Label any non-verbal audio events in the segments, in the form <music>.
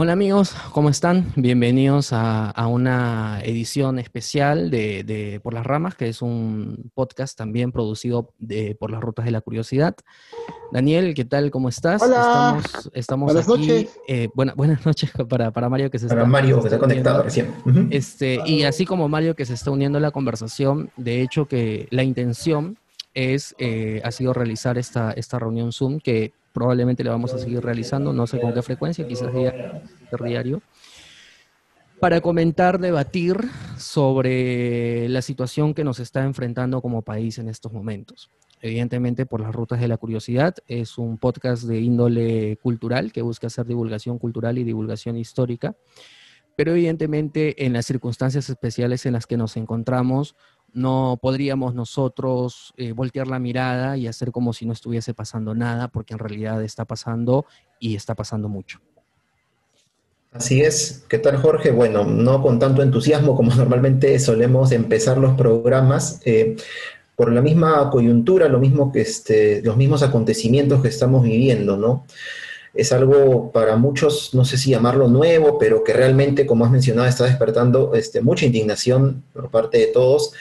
Hola amigos, ¿cómo están? Bienvenidos a, una edición especial de, Por las Ramas, que es un podcast también producido por las Rutas de la Curiosidad. Daniel, ¿qué tal? ¿Cómo estás? Hola. Estamos, <laughs> buenas noches. Eh, buenas noches para, Mario que se para Mario que se ha conectado recién. este, y así como Mario que se está uniendo a la conversación, de hecho que la intención es, eh, ha sido realizar esta, esta reunión Zoom que probablemente le vamos a seguir realizando, no sé con qué frecuencia, quizás diario, para comentar, debatir sobre la situación que nos está enfrentando como país en estos momentos. Evidentemente, por las rutas de la curiosidad, es un podcast de índole cultural que busca hacer divulgación cultural y divulgación histórica, pero evidentemente en las circunstancias especiales en las que nos encontramos, no podríamos nosotros eh, voltear la mirada y hacer como si no estuviese pasando nada, porque en realidad está pasando y está pasando mucho. Así es. ¿Qué tal, Jorge? Bueno, no con tanto entusiasmo como <laughs> normalmente solemos empezar los programas. Eh, por la misma coyuntura, lo mismo que este, los mismos acontecimientos que estamos viviendo, ¿no? es algo para muchos, no sé si llamarlo nuevo, pero que realmente, como has mencionado, está despertando este, mucha indignación por parte de todos,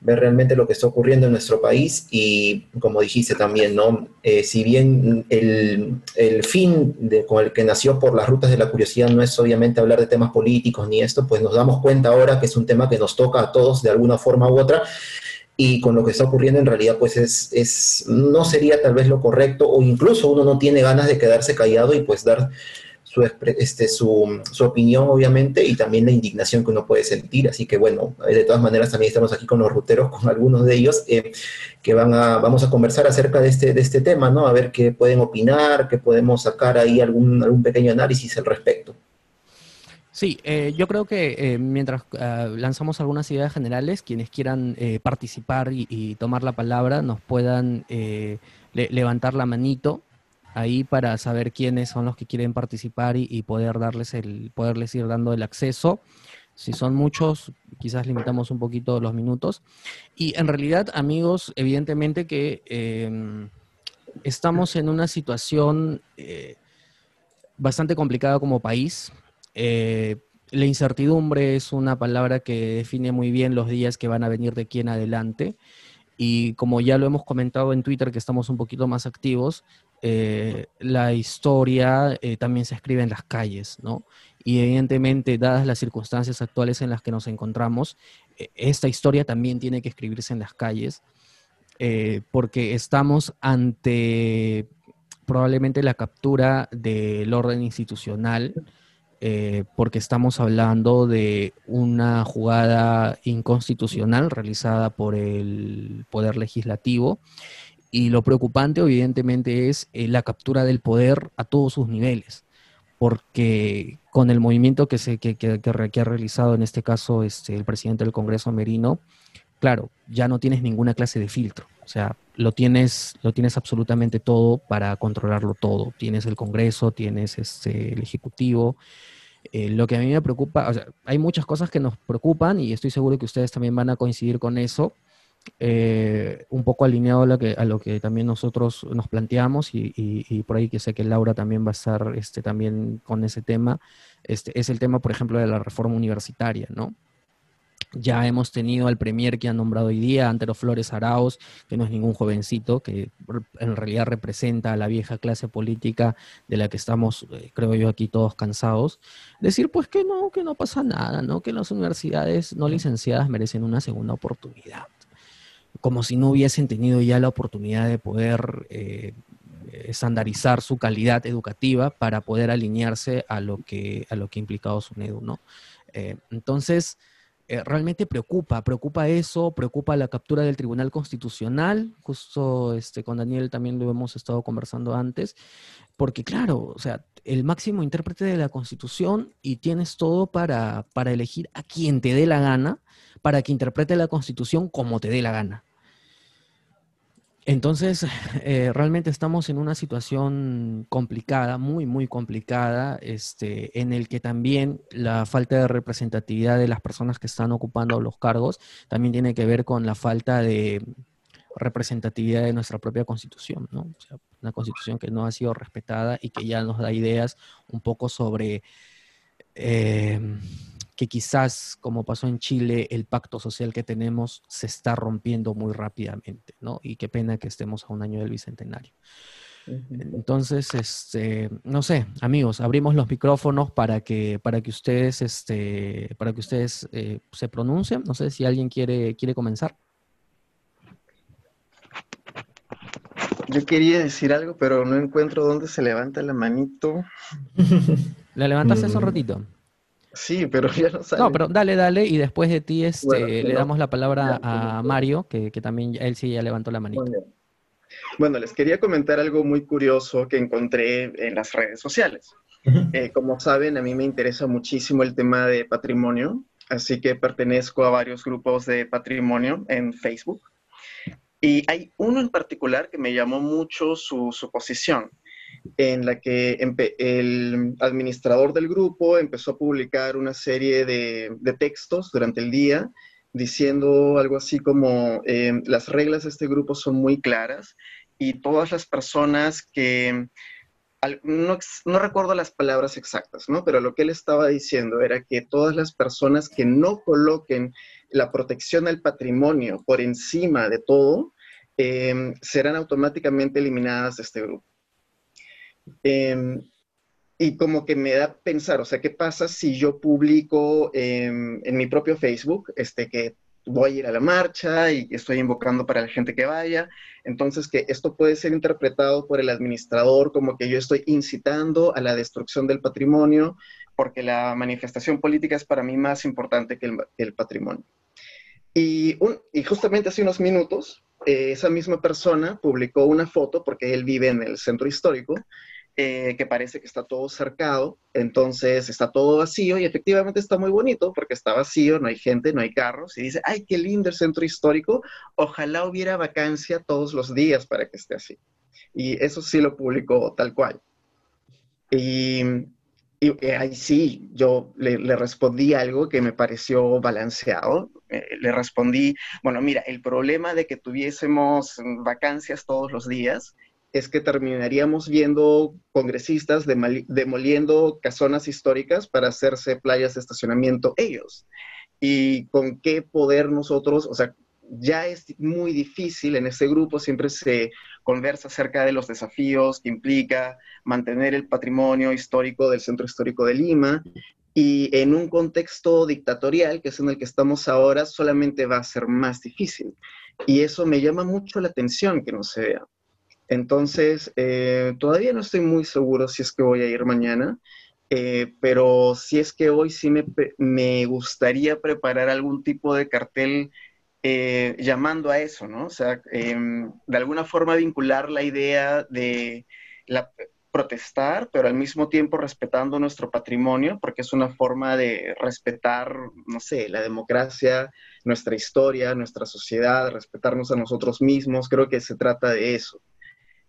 ver realmente lo que está ocurriendo en nuestro país y, como dijiste también, ¿no? Eh, si bien el, el fin de, con el que nació por las rutas de la curiosidad no es obviamente hablar de temas políticos ni esto, pues nos damos cuenta ahora que es un tema que nos toca a todos de alguna forma u otra y con lo que está ocurriendo en realidad pues es, es, no sería tal vez lo correcto o incluso uno no tiene ganas de quedarse callado y pues dar su, este, su, su, opinión obviamente y también la indignación que uno puede sentir. Así que bueno, de todas maneras también estamos aquí con los ruteros, con algunos de ellos, eh, que van a, vamos a conversar acerca de este, de este tema, ¿no? A ver qué pueden opinar, qué podemos sacar ahí algún, algún pequeño análisis al respecto. Sí, eh, yo creo que eh, mientras ah, lanzamos algunas ideas generales, quienes quieran eh, participar y, tomar la palabra nos puedan levantar la manito ahí para saber quiénes son los que quieren participar y, poder darles el, poderles ir dando el acceso. Si son muchos, quizás limitamos un poquito los minutos. Y en realidad, amigos, evidentemente que em, estamos en una situación bastante complicada como país. Eh, la incertidumbre es una palabra que define muy bien los días que van a venir de aquí en adelante. Y como ya lo hemos comentado en Twitter, que estamos un poquito más activos, eh, la historia eh, también se escribe en las calles, ¿no? Y evidentemente, dadas las circunstancias actuales en las que nos encontramos, esta historia también tiene que escribirse en las calles, porque estamos ante probablemente la captura del orden institucional eh, porque estamos hablando de una jugada inconstitucional realizada por el Poder Legislativo y lo preocupante evidentemente es eh, la captura del poder a todos sus niveles, porque con el movimiento que, se, que, que, ha realizado en este caso este, el presidente del Congreso Merino, claro, ya no tienes ninguna clase de filtro. O sea, lo tienes, lo tienes absolutamente todo para controlarlo todo. Tienes el Congreso, tienes este, el Ejecutivo. Eh, lo que a mí me preocupa, o sea, hay muchas cosas que nos preocupan y estoy seguro que ustedes también van a coincidir con eso. Eh, un poco alineado a lo, que, a lo que también nosotros nos planteamos y, por ahí que sé que Laura también va a estar este, también con ese tema, este, es el tema, por ejemplo, de la reforma universitaria, ¿no? Ya hemos tenido al premier que han nombrado hoy día, Antero Flores Arauz, que no es ningún jovencito, que en realidad representa a la vieja clase política de la que estamos, eh, creo yo, aquí todos cansados. Decir, pues que no, que no pasa nada, ¿no? Que las universidades no licenciadas merecen una segunda oportunidad. Como si no hubiesen tenido ya la oportunidad de poder eh, estandarizar su calidad educativa para poder alinearse a lo que, a lo que ha implicado su NEDU, ¿no? Eh, entonces, eh, realmente preocupa, preocupa eso, preocupa la captura del Tribunal Constitucional, justo este, con Daniel también lo hemos estado conversando antes, porque claro, o sea, el máximo intérprete de la Constitución y tienes todo para, para elegir a quien te dé la gana, para que interprete la Constitución como te dé la gana. Entonces, eh, realmente estamos en una situación complicada, muy, muy complicada, este, en el que también la falta de representatividad de las personas que están ocupando los cargos también tiene que ver con la falta de representatividad de nuestra propia constitución, ¿no? O sea, una constitución que no ha sido respetada y que ya nos da ideas un poco sobre eh, que quizás, como pasó en Chile, el pacto social que tenemos se está rompiendo muy rápidamente, ¿no? Y qué pena que estemos a un año del Bicentenario. Entonces, este, no sé, amigos, abrimos los micrófonos para que, para que ustedes, este, para que ustedes eh, se pronuncien. No sé si alguien quiere, quiere comenzar. Yo quería decir algo, pero no encuentro dónde se levanta la manito. <laughs> La levantaste hace un mm. ratito. Sí, pero <laughs> ya no sale. No, pero dale, dale, y después de ti este, le damos la palabra a Mario, que, también él sí ya levantó la manito. Bueno, les quería comentar algo muy curioso que encontré en las redes sociales. Eh, como saben, a mí me interesa muchísimo el tema de patrimonio, así que pertenezco a varios grupos de patrimonio en Facebook. Y hay uno en particular que me llamó mucho su, su posición en la que el administrador del grupo empezó a publicar una serie de, textos durante el día diciendo algo así como eh, las reglas de este grupo son muy claras y todas las personas que, no, no, recuerdo las palabras exactas, ¿no? Pero lo que él estaba diciendo era que todas las personas que no coloquen la protección al patrimonio por encima de todo, eh, serán automáticamente eliminadas de este grupo. Em, y como que me da pensar, o sea, ¿qué pasa si yo publico en mi propio Facebook este, que voy a ir a la marcha y estoy invocando para la gente que vaya? Entonces, que esto puede ser interpretado por el administrador como que yo estoy incitando a la destrucción del patrimonio porque la manifestación política es para mí más importante que el, patrimonio. Y, y, justamente hace unos minutos, eh, esa misma persona publicó una foto, porque él vive en el centro histórico, eh, que parece que está todo cercado, entonces está todo vacío y efectivamente está muy bonito porque está vacío, no hay gente, no hay carros y dice, ay, qué lindo el centro histórico, ojalá hubiera vacancia todos los días para que esté así. Y eso sí lo publicó tal cual. Y, y ahí sí, yo le, respondí algo que me pareció balanceado. Eh, le respondí, bueno, mira, el problema de que tuviésemos vacancias todos los días es que terminaríamos viendo congresistas demoliendo casonas históricas para hacerse playas de estacionamiento ellos. Y con qué poder nosotros, o sea, ya es muy difícil en ese grupo, siempre se conversa acerca de los desafíos que implica mantener el patrimonio histórico del centro histórico de Lima. Y en un contexto dictatorial, que es en el que estamos ahora, solamente va a ser más difícil. Y eso me llama mucho la atención que no se vea. Entonces, eh, todavía no estoy muy seguro si es que voy a ir mañana, eh, pero si es que hoy sí me, gustaría preparar algún tipo de cartel eh, llamando a eso, ¿no? O sea, em, de alguna forma vincular la idea de protestar, pero al mismo tiempo respetando nuestro patrimonio, porque es una forma de respetar, no sé, la democracia, nuestra historia, nuestra sociedad, respetarnos a nosotros mismos. Creo que se trata de eso.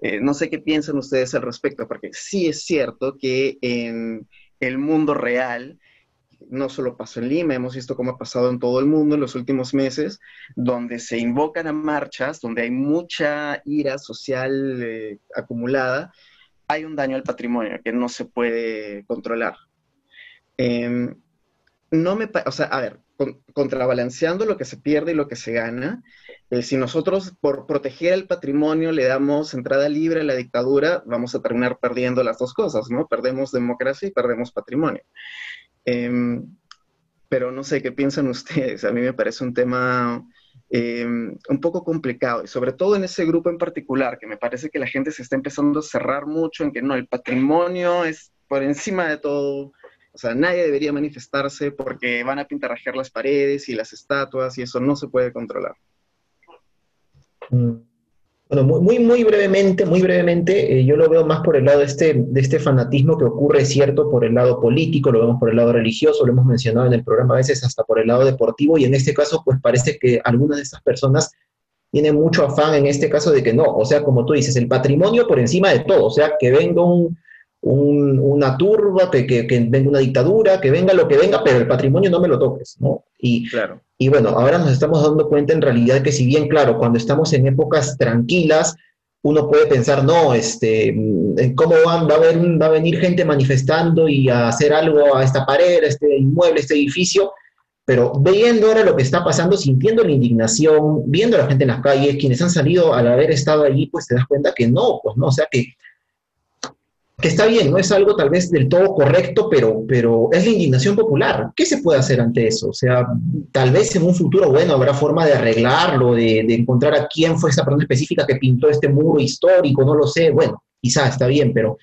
Eh, no sé qué piensan ustedes al respecto, porque sí es cierto que en el mundo real, no solo pasó en Lima, hemos visto cómo ha pasado en todo el mundo en los últimos meses, donde se invocan a marchas, donde hay mucha ira social eh, acumulada, hay un daño al patrimonio que no se puede controlar. Em, no me, o sea, a ver, contrabalanceando lo que se pierde y lo que se gana, eh, si nosotros por proteger el patrimonio le damos entrada libre a la dictadura, vamos a terminar perdiendo las dos cosas, ¿no? Perdemos democracia y perdemos patrimonio. Em, pero no sé qué piensan ustedes. A mí me parece un tema em, un poco complicado y sobre todo en ese grupo en particular, que me parece que la gente se está empezando a cerrar mucho en que no, el patrimonio es por encima de todo. O sea, nadie debería manifestarse porque van a pintarrajear las paredes y las estatuas y eso no se puede controlar. Mm. Bueno, muy, muy brevemente, muy brevemente, eh, yo lo veo más por el lado este, de este fanatismo que ocurre, cierto, por el lado político, lo vemos por el lado religioso, lo hemos mencionado en el programa a veces hasta por el lado deportivo, y en este caso, pues parece que algunas de estas personas tienen mucho afán en este caso de que no, o sea, como tú dices, el patrimonio por encima de todo, o sea, que venga un, una turba, que, que, que, venga una dictadura, que venga lo que venga, pero el patrimonio no me lo toques, ¿no? Y, claro. Y bueno, ahora nos estamos dando cuenta en realidad que si bien, claro, cuando estamos en épocas tranquilas, uno puede pensar, no, este, mm, ¿cómo va, va, a haber, va a venir gente manifestando y a hacer algo a esta pared, a este inmueble, a este edificio? Pero viendo ahora lo que está pasando, sintiendo la indignación, viendo a la gente en las calles, quienes han salido al haber estado allí, pues te das cuenta que no, pues no, o sea que que está bien, no es algo tal vez del todo correcto, pero, pero es la indignación popular. ¿Qué se puede hacer ante eso? O sea, tal vez en un futuro, bueno, habrá forma de arreglarlo, de, encontrar a quién fue esa persona específica que pintó este muro histórico, no lo sé, bueno, quizá está bien, pero,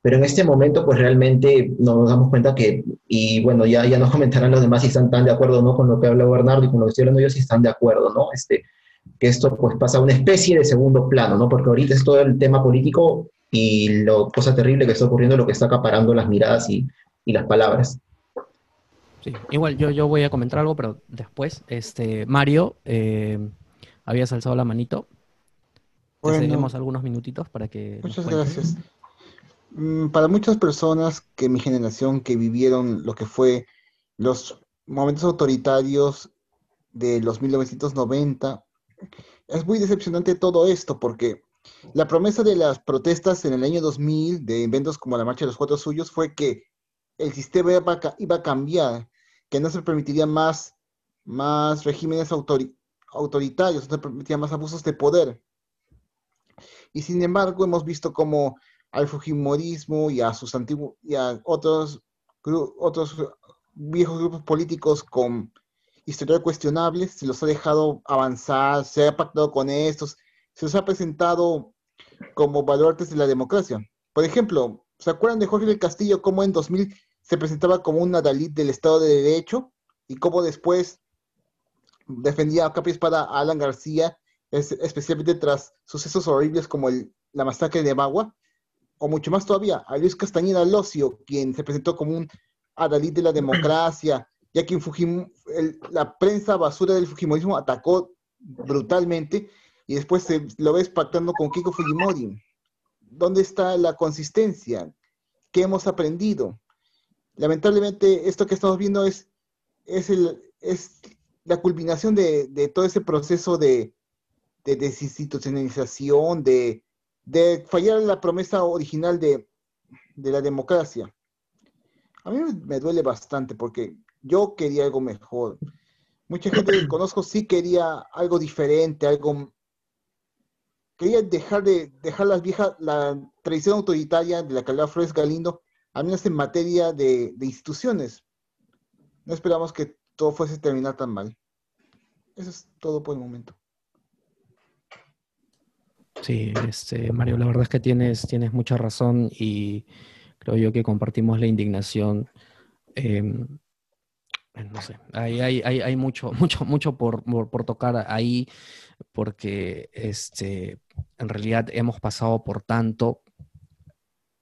pero en este momento pues realmente nos damos cuenta que, y bueno, ya, ya nos comentarán los demás si están tan de acuerdo o no con lo que habla Bernardo y con lo que estoy hablando yo, si están de acuerdo, ¿no? Este, que esto pues pasa a una especie de segundo plano, ¿no? Porque ahorita es todo el tema político y lo cosa terrible que está ocurriendo, lo que está acaparando las miradas y, las palabras. Sí, igual yo, yo voy a comentar algo, pero después, este, Mario, eh, habías alzado la manito. Bueno, seguimos algunos minutitos para que... Muchas gracias. Mm, para muchas personas que mi generación que vivieron lo que fue los momentos autoritarios de los 1990, es muy decepcionante todo esto porque la promesa de las protestas en el año 2000 de eventos como la Marcha de los Cuatro Suyos fue que el sistema iba a, cambiar, que no se permitiría más, más regímenes autoritarios, no se permitiría más abusos de poder. Y sin embargo, hemos visto como al Fujimorismo y a sus antiguos y a otros, otros viejos grupos políticos con historia cuestionables, se los ha dejado avanzar, se ha pactado con estos, se os ha presentado como baluartes de la democracia. Por ejemplo, ¿se acuerdan de Jorge del Castillo cómo en 2000 se presentaba como un adalid del Estado de Derecho y cómo después defendía a capa espada a Alan García, especialmente tras sucesos horribles como la masacre de Bagua? O mucho más todavía, a Luis Castañeda Locio, quien se presentó como un adalid de la democracia, ya que la prensa basura del Fujimorismo atacó brutalmente y después lo ves pactando con Kiko Fujimori. ¿Dónde está la consistencia? ¿Qué hemos aprendido? Lamentablemente, esto que estamos viendo es, es, el, es la culminación de, todo ese proceso de, desinstitucionalización, de, de fallar la promesa original de, de la democracia. A mí me duele bastante porque yo quería algo mejor. Mucha gente que conozco sí quería algo diferente, algo quería dejar de dejar las viejas, la tradición autoritaria de la que hablaba Flores Galindo, al menos en materia de, instituciones. No esperamos que todo fuese a terminar tan mal. Eso es todo por el momento. Sí, este, Mario, la verdad es que tienes, tienes mucha razón y creo yo que compartimos la indignación. Em, no sé, hay, hay, hay, mucho, <laughs> mucho, mucho por, por, tocar ahí, porque este, en realidad hemos pasado por tanto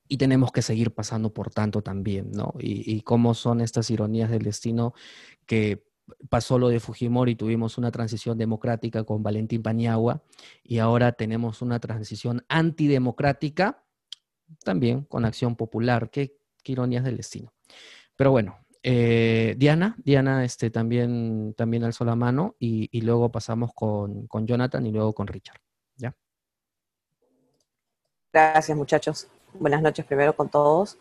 y tenemos que seguir pasando por tanto también, ¿no? Y, cómo son estas ironías del destino que pasó lo de Fujimori, tuvimos una transición democrática con Valentín Paniagua y ahora tenemos una transición antidemocrática también con Acción Popular. Qué, qué ironías del destino. Pero bueno, eh, Diana, Diana este, también, también alzó la mano y, luego pasamos con, con, Jonathan y luego con Richard. ¿ya? Gracias muchachos. Buenas noches primero con todos.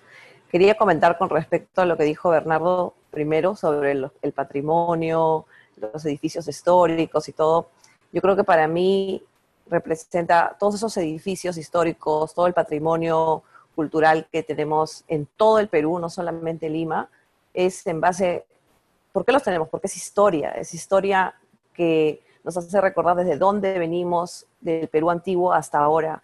Quería comentar con respecto a lo que dijo Bernardo primero sobre el, el patrimonio, los edificios históricos y todo. Yo creo que para mí representa todos esos edificios históricos, todo el patrimonio cultural que tenemos en todo el Perú, no solamente Lima, es en base, ¿por qué los tenemos? Porque es historia, es historia que nos hace recordar desde dónde venimos del Perú antiguo hasta ahora.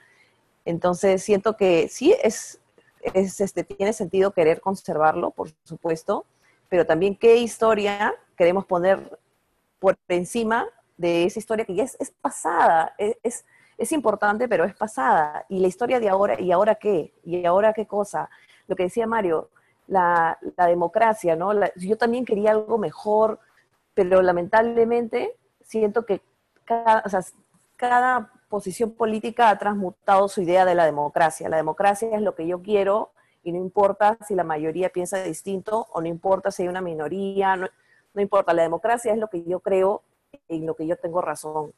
Entonces siento que sí es, es este, tiene sentido querer conservarlo, por supuesto, pero también qué historia queremos poner por encima de esa historia que ya es, es pasada, es, es, es, importante, pero es pasada. Y la historia de ahora, ¿y ahora qué? ¿Y ahora qué cosa? Lo que decía Mario, la, democracia, ¿no? yo también quería algo mejor, pero lamentablemente siento que cada, posición política ha transmutado su idea de la democracia. La democracia es lo que yo quiero y no importa si la mayoría piensa distinto o no importa si hay una minoría, no, no importa, la democracia es lo que yo creo y lo que yo tengo razón.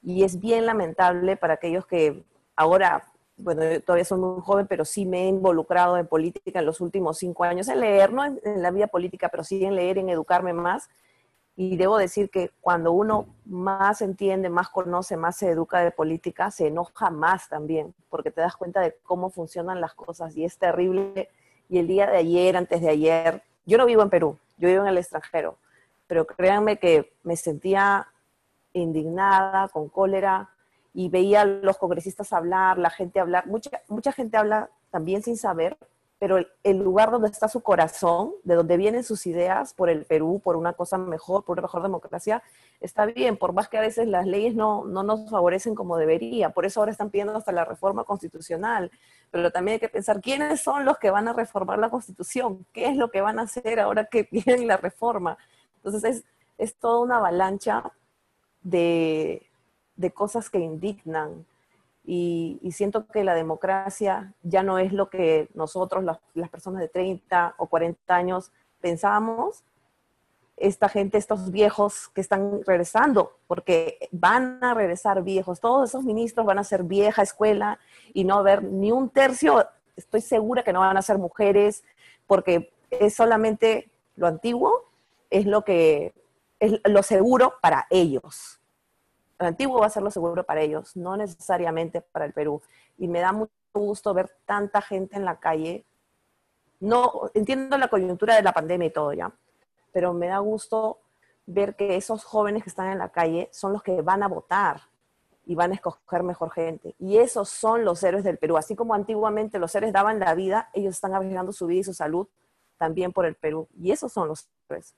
Y es bien lamentable para aquellos que ahora, bueno, yo todavía soy muy joven, pero sí me he involucrado en política en los últimos cinco años, en leer, no en, en la vida política, pero sí en leer, en educarme más. Y debo decir que cuando uno más entiende, más conoce, más se educa de política, se enoja más también, porque te das cuenta de cómo funcionan las cosas y es terrible. Y el día de ayer, antes de ayer, yo no vivo en Perú, yo vivo en el extranjero, pero créanme que me sentía indignada, con cólera, y veía a los congresistas hablar, la gente hablar, mucha, mucha gente habla también sin saber, pero el, lugar donde está su corazón, de donde vienen sus ideas por el Perú, por una cosa mejor, por una mejor democracia, está bien, por más que a veces las leyes no, no nos favorecen como debería. Por eso ahora están pidiendo hasta la reforma constitucional. Pero también hay que pensar quiénes son los que van a reformar la constitución, qué es lo que van a hacer ahora que <laughs> viene la reforma. Entonces es, es toda una avalancha de, de cosas que indignan. Y, siento que la democracia ya no es lo que nosotros, las, personas de 30 o 40 años, pensábamos. Esta gente, estos viejos que están regresando, porque van a regresar viejos, todos esos ministros van a ser vieja escuela y no haber ni un tercio, estoy segura que no van a ser mujeres, porque es solamente lo antiguo, es lo que es lo seguro para ellos. lo antiguo va a ser lo seguro para ellos, no necesariamente para el Perú. Y me da mucho gusto ver tanta gente en la calle. No entiendo la coyuntura de la pandemia y todo ya, pero me da gusto ver que esos jóvenes que están en la calle son los que van a votar y van a escoger mejor gente. Y esos son los héroes del Perú. Así como antiguamente los héroes daban la vida, ellos están arriesgando su vida y su salud también por el Perú. Y esos son los héroes,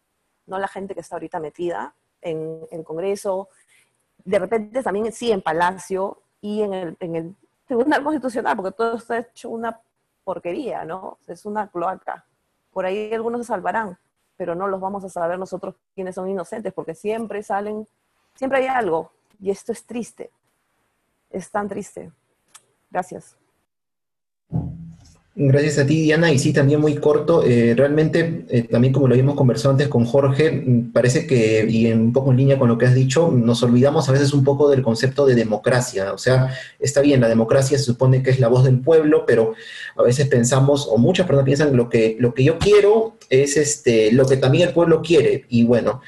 no la gente que está ahorita metida en el Congreso, de repente también sí en Palacio y en el, en el Tribunal Constitucional, porque todo está hecho una porquería, ¿no? Es una cloaca. Por ahí algunos se salvarán, pero no los vamos a saber nosotros quienes son inocentes, porque siempre salen, siempre hay algo, y esto es triste, es tan triste. Gracias. Gracias a ti, Diana. Y sí, también muy corto. Eh, realmente, eh, también como lo habíamos conversado antes con Jorge, mm, parece que, y un poco en línea con lo que has dicho, nos olvidamos a veces un poco del concepto de democracia. O sea, está bien, la democracia se supone que es la voz del pueblo, pero a veces pensamos, o muchas personas piensan, lo que, lo que yo quiero es este, lo que también el pueblo quiere. Y bueno,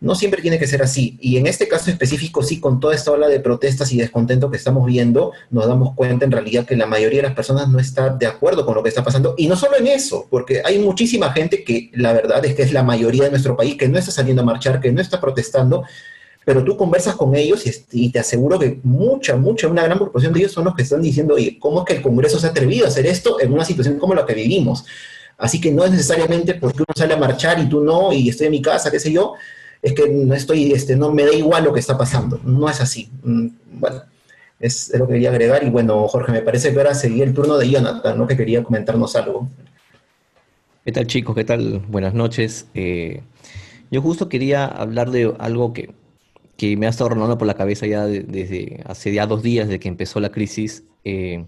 no siempre tiene que ser así. Y en este caso específico, sí, con toda esta ola de protestas y descontento que estamos viendo, nos damos cuenta en realidad que la mayoría de las personas no está de acuerdo con lo que está pasando. Y no solo en eso, porque hay muchísima gente que la verdad es que es la mayoría de nuestro país que no está saliendo a marchar, que no está protestando, pero tú conversas con ellos y, te aseguro que mucha, mucha, una gran proporción de ellos son los que están diciendo, ¿cómo es que el Congreso se ha atrevido a hacer esto en una situación como la que vivimos? Así que no es necesariamente porque uno sale a marchar y tú no, y estoy en mi casa, qué sé yo, es que no estoy, este, no me da igual lo que está pasando. No es así. Mm, bueno, es, lo que quería agregar. Y bueno, Jorge, me parece que ahora seguía el turno de Jonathan, ¿no? Que quería comentarnos algo. ¿Qué tal, chicos? ¿Qué tal? Buenas noches. Eh, yo justo quería hablar de algo que, que me ha estado rondando por la cabeza ya desde hace ya dos días de que empezó la crisis. Eh,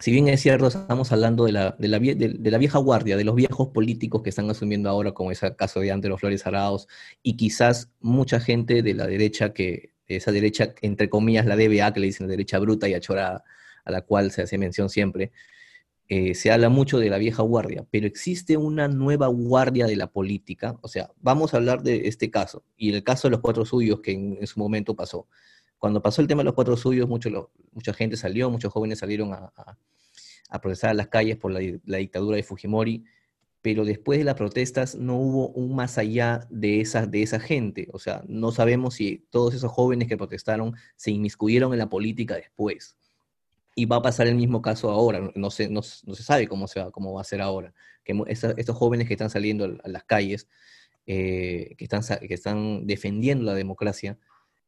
si bien es cierto, estamos hablando de la, de la, vieja guardia, de los viejos políticos que están asumiendo ahora, como es el caso de Antero Flores Araos, y quizás mucha gente de la derecha, que esa derecha, entre comillas, la DBA, que le dicen la derecha bruta y achorada, a la cual se hace mención siempre, eh, se habla mucho de la vieja guardia, pero existe una nueva guardia de la política, o sea, vamos a hablar de este caso, y el caso de los cuatro suyos que en, su momento pasó. Cuando pasó el tema de los cuatro suyos, mucho, mucha gente salió, muchos jóvenes salieron a protestar a las calles por la, dictadura de Fujimori, pero después de las protestas no hubo un más allá de esa, de esa gente. O sea, no sabemos si todos esos jóvenes que protestaron se inmiscuyeron en la política después. Y va a pasar el mismo caso ahora, no se, no, se sabe cómo, se va, cómo va a ser ahora. Que estos jóvenes que están saliendo a las calles, eh, que, están, que están defendiendo la democracia,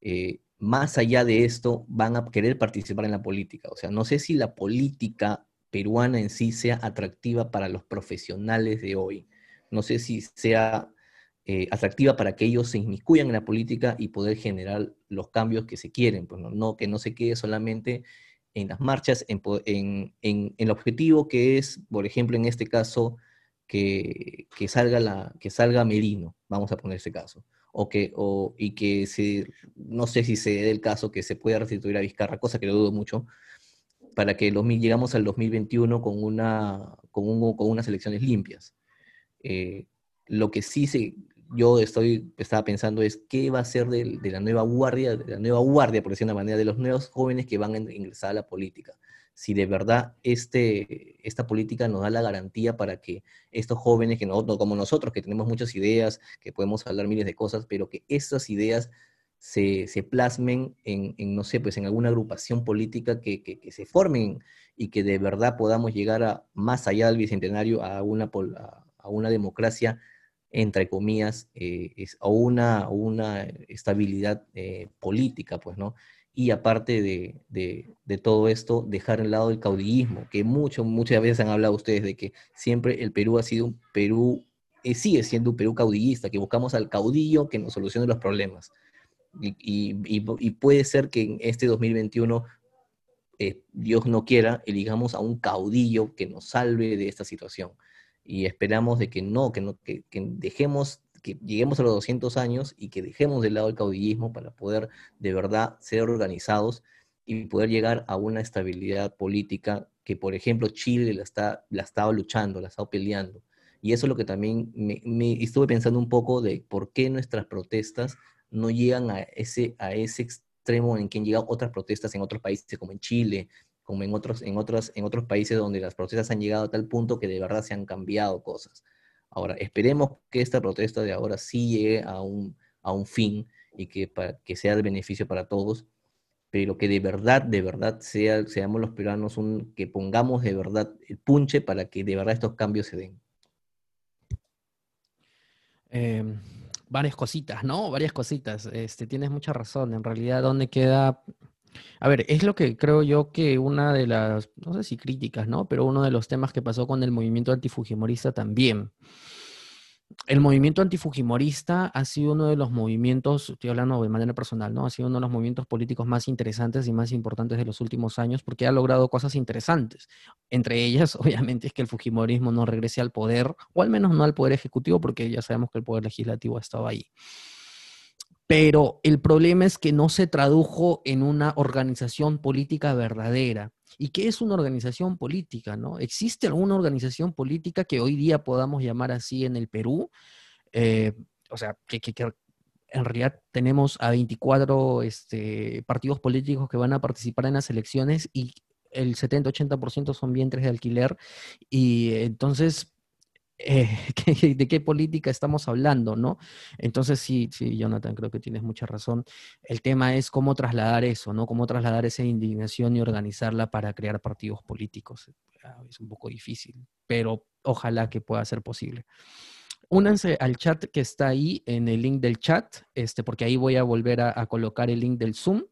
eh, más allá de esto van a querer participar en la política. O sea, no sé si la política peruana en sí sea atractiva para los profesionales de hoy. No sé si sea eh, atractiva para que ellos se inmiscuyan en la política y poder generar los cambios que se quieren, pues no, que no se quede solamente en las marchas, en, el objetivo que es, por ejemplo, en este caso, que, salga, la, que salga Merino, vamos a poner ese caso, o que, o, y que se, no sé si se dé el caso que se pueda restituir a Vizcarra, cosa que lo dudo mucho, para que los, llegamos al 2021 con, una, con, con unas elecciones limpias. Eh, lo que sí se, yo estoy, estaba pensando es qué va a ser de, la nueva guardia, de la nueva guardia, por decir una manera, de los nuevos jóvenes que van a ingresar a la política. Si de verdad este, esta política nos da la garantía para que estos jóvenes, que no, como nosotros, que tenemos muchas ideas, que podemos hablar miles de cosas, pero que esas ideas se, se plasmen en, en, no sé, pues en alguna agrupación política que, que, se formen y que de verdad podamos llegar a más allá del bicentenario a una, a una democracia entre comillas, eh, es, a una, una estabilidad eh, política, pues, ¿no? Y aparte de, de, todo esto, dejar al lado el caudillismo, que mucho, muchas veces han hablado ustedes de que siempre el Perú ha sido un Perú, eh, sigue siendo un Perú caudillista, que buscamos al caudillo que nos solucione los problemas. Y, puede ser que en este 2021 eh, Dios no quiera, eligamos a un caudillo que nos salve de esta situación y esperamos de que no, que, no que, dejemos, que lleguemos a los 200 años y que dejemos de lado el caudillismo para poder de verdad ser organizados y poder llegar a una estabilidad política que, por ejemplo, Chile la, está, la estaba luchando, la estaba peleando. Y eso es lo que también me, me estuve pensando un poco de por qué nuestras protestas no llegan a ese, a ese extremo en que han llegado otras protestas en otros países, como en Chile, como en otros, en, otros, en otros países donde las protestas han llegado a tal punto que de verdad se han cambiado cosas. Ahora, esperemos que esta protesta de ahora sí llegue a un, a un fin y que, para, que sea de beneficio para todos, pero que de verdad, de verdad sea, seamos los peruanos un, que pongamos de verdad el punche para que de verdad estos cambios se den. Eh, varias cositas, ¿no? Varias cositas. Este, tienes mucha razón. En realidad, ¿dónde queda a ver, es lo que creo yo que una de las, no sé si críticas, ¿no? Pero uno de los temas que pasó con el movimiento antifujimorista también. El movimiento antifujimorista ha sido uno de los movimientos, estoy hablando de manera personal, ¿no? Ha sido uno de los movimientos políticos más interesantes y más importantes de los últimos años porque ha logrado cosas interesantes. Entre ellas, <laughs> obviamente, es que el fujimorismo no regrese al poder, o al menos no al poder ejecutivo, porque ya sabemos que el poder legislativo ha estado ahí pero el problema es que no se tradujo en una organización política verdadera. ¿Y qué es una organización política? ¿no? ¿Existe alguna organización política que hoy día podamos llamar así en el Perú? Eh, o sea, que, en realidad tenemos a 24 este, partidos políticos que van a participar en las elecciones y el 70-80% son vientres de alquiler. Y entonces, eh, <laughs> de qué política estamos hablando, ¿no? Entonces, sí, sí, Jonathan, creo que tienes mucha razón. El tema es cómo trasladar eso, ¿no? Cómo trasladar esa indignación y organizarla para crear partidos políticos. Ah, es un poco difícil, pero ojalá que pueda ser posible. Únanse al chat que está ahí en el link del chat, este, porque ahí voy a volver a, colocar el link del Zoom.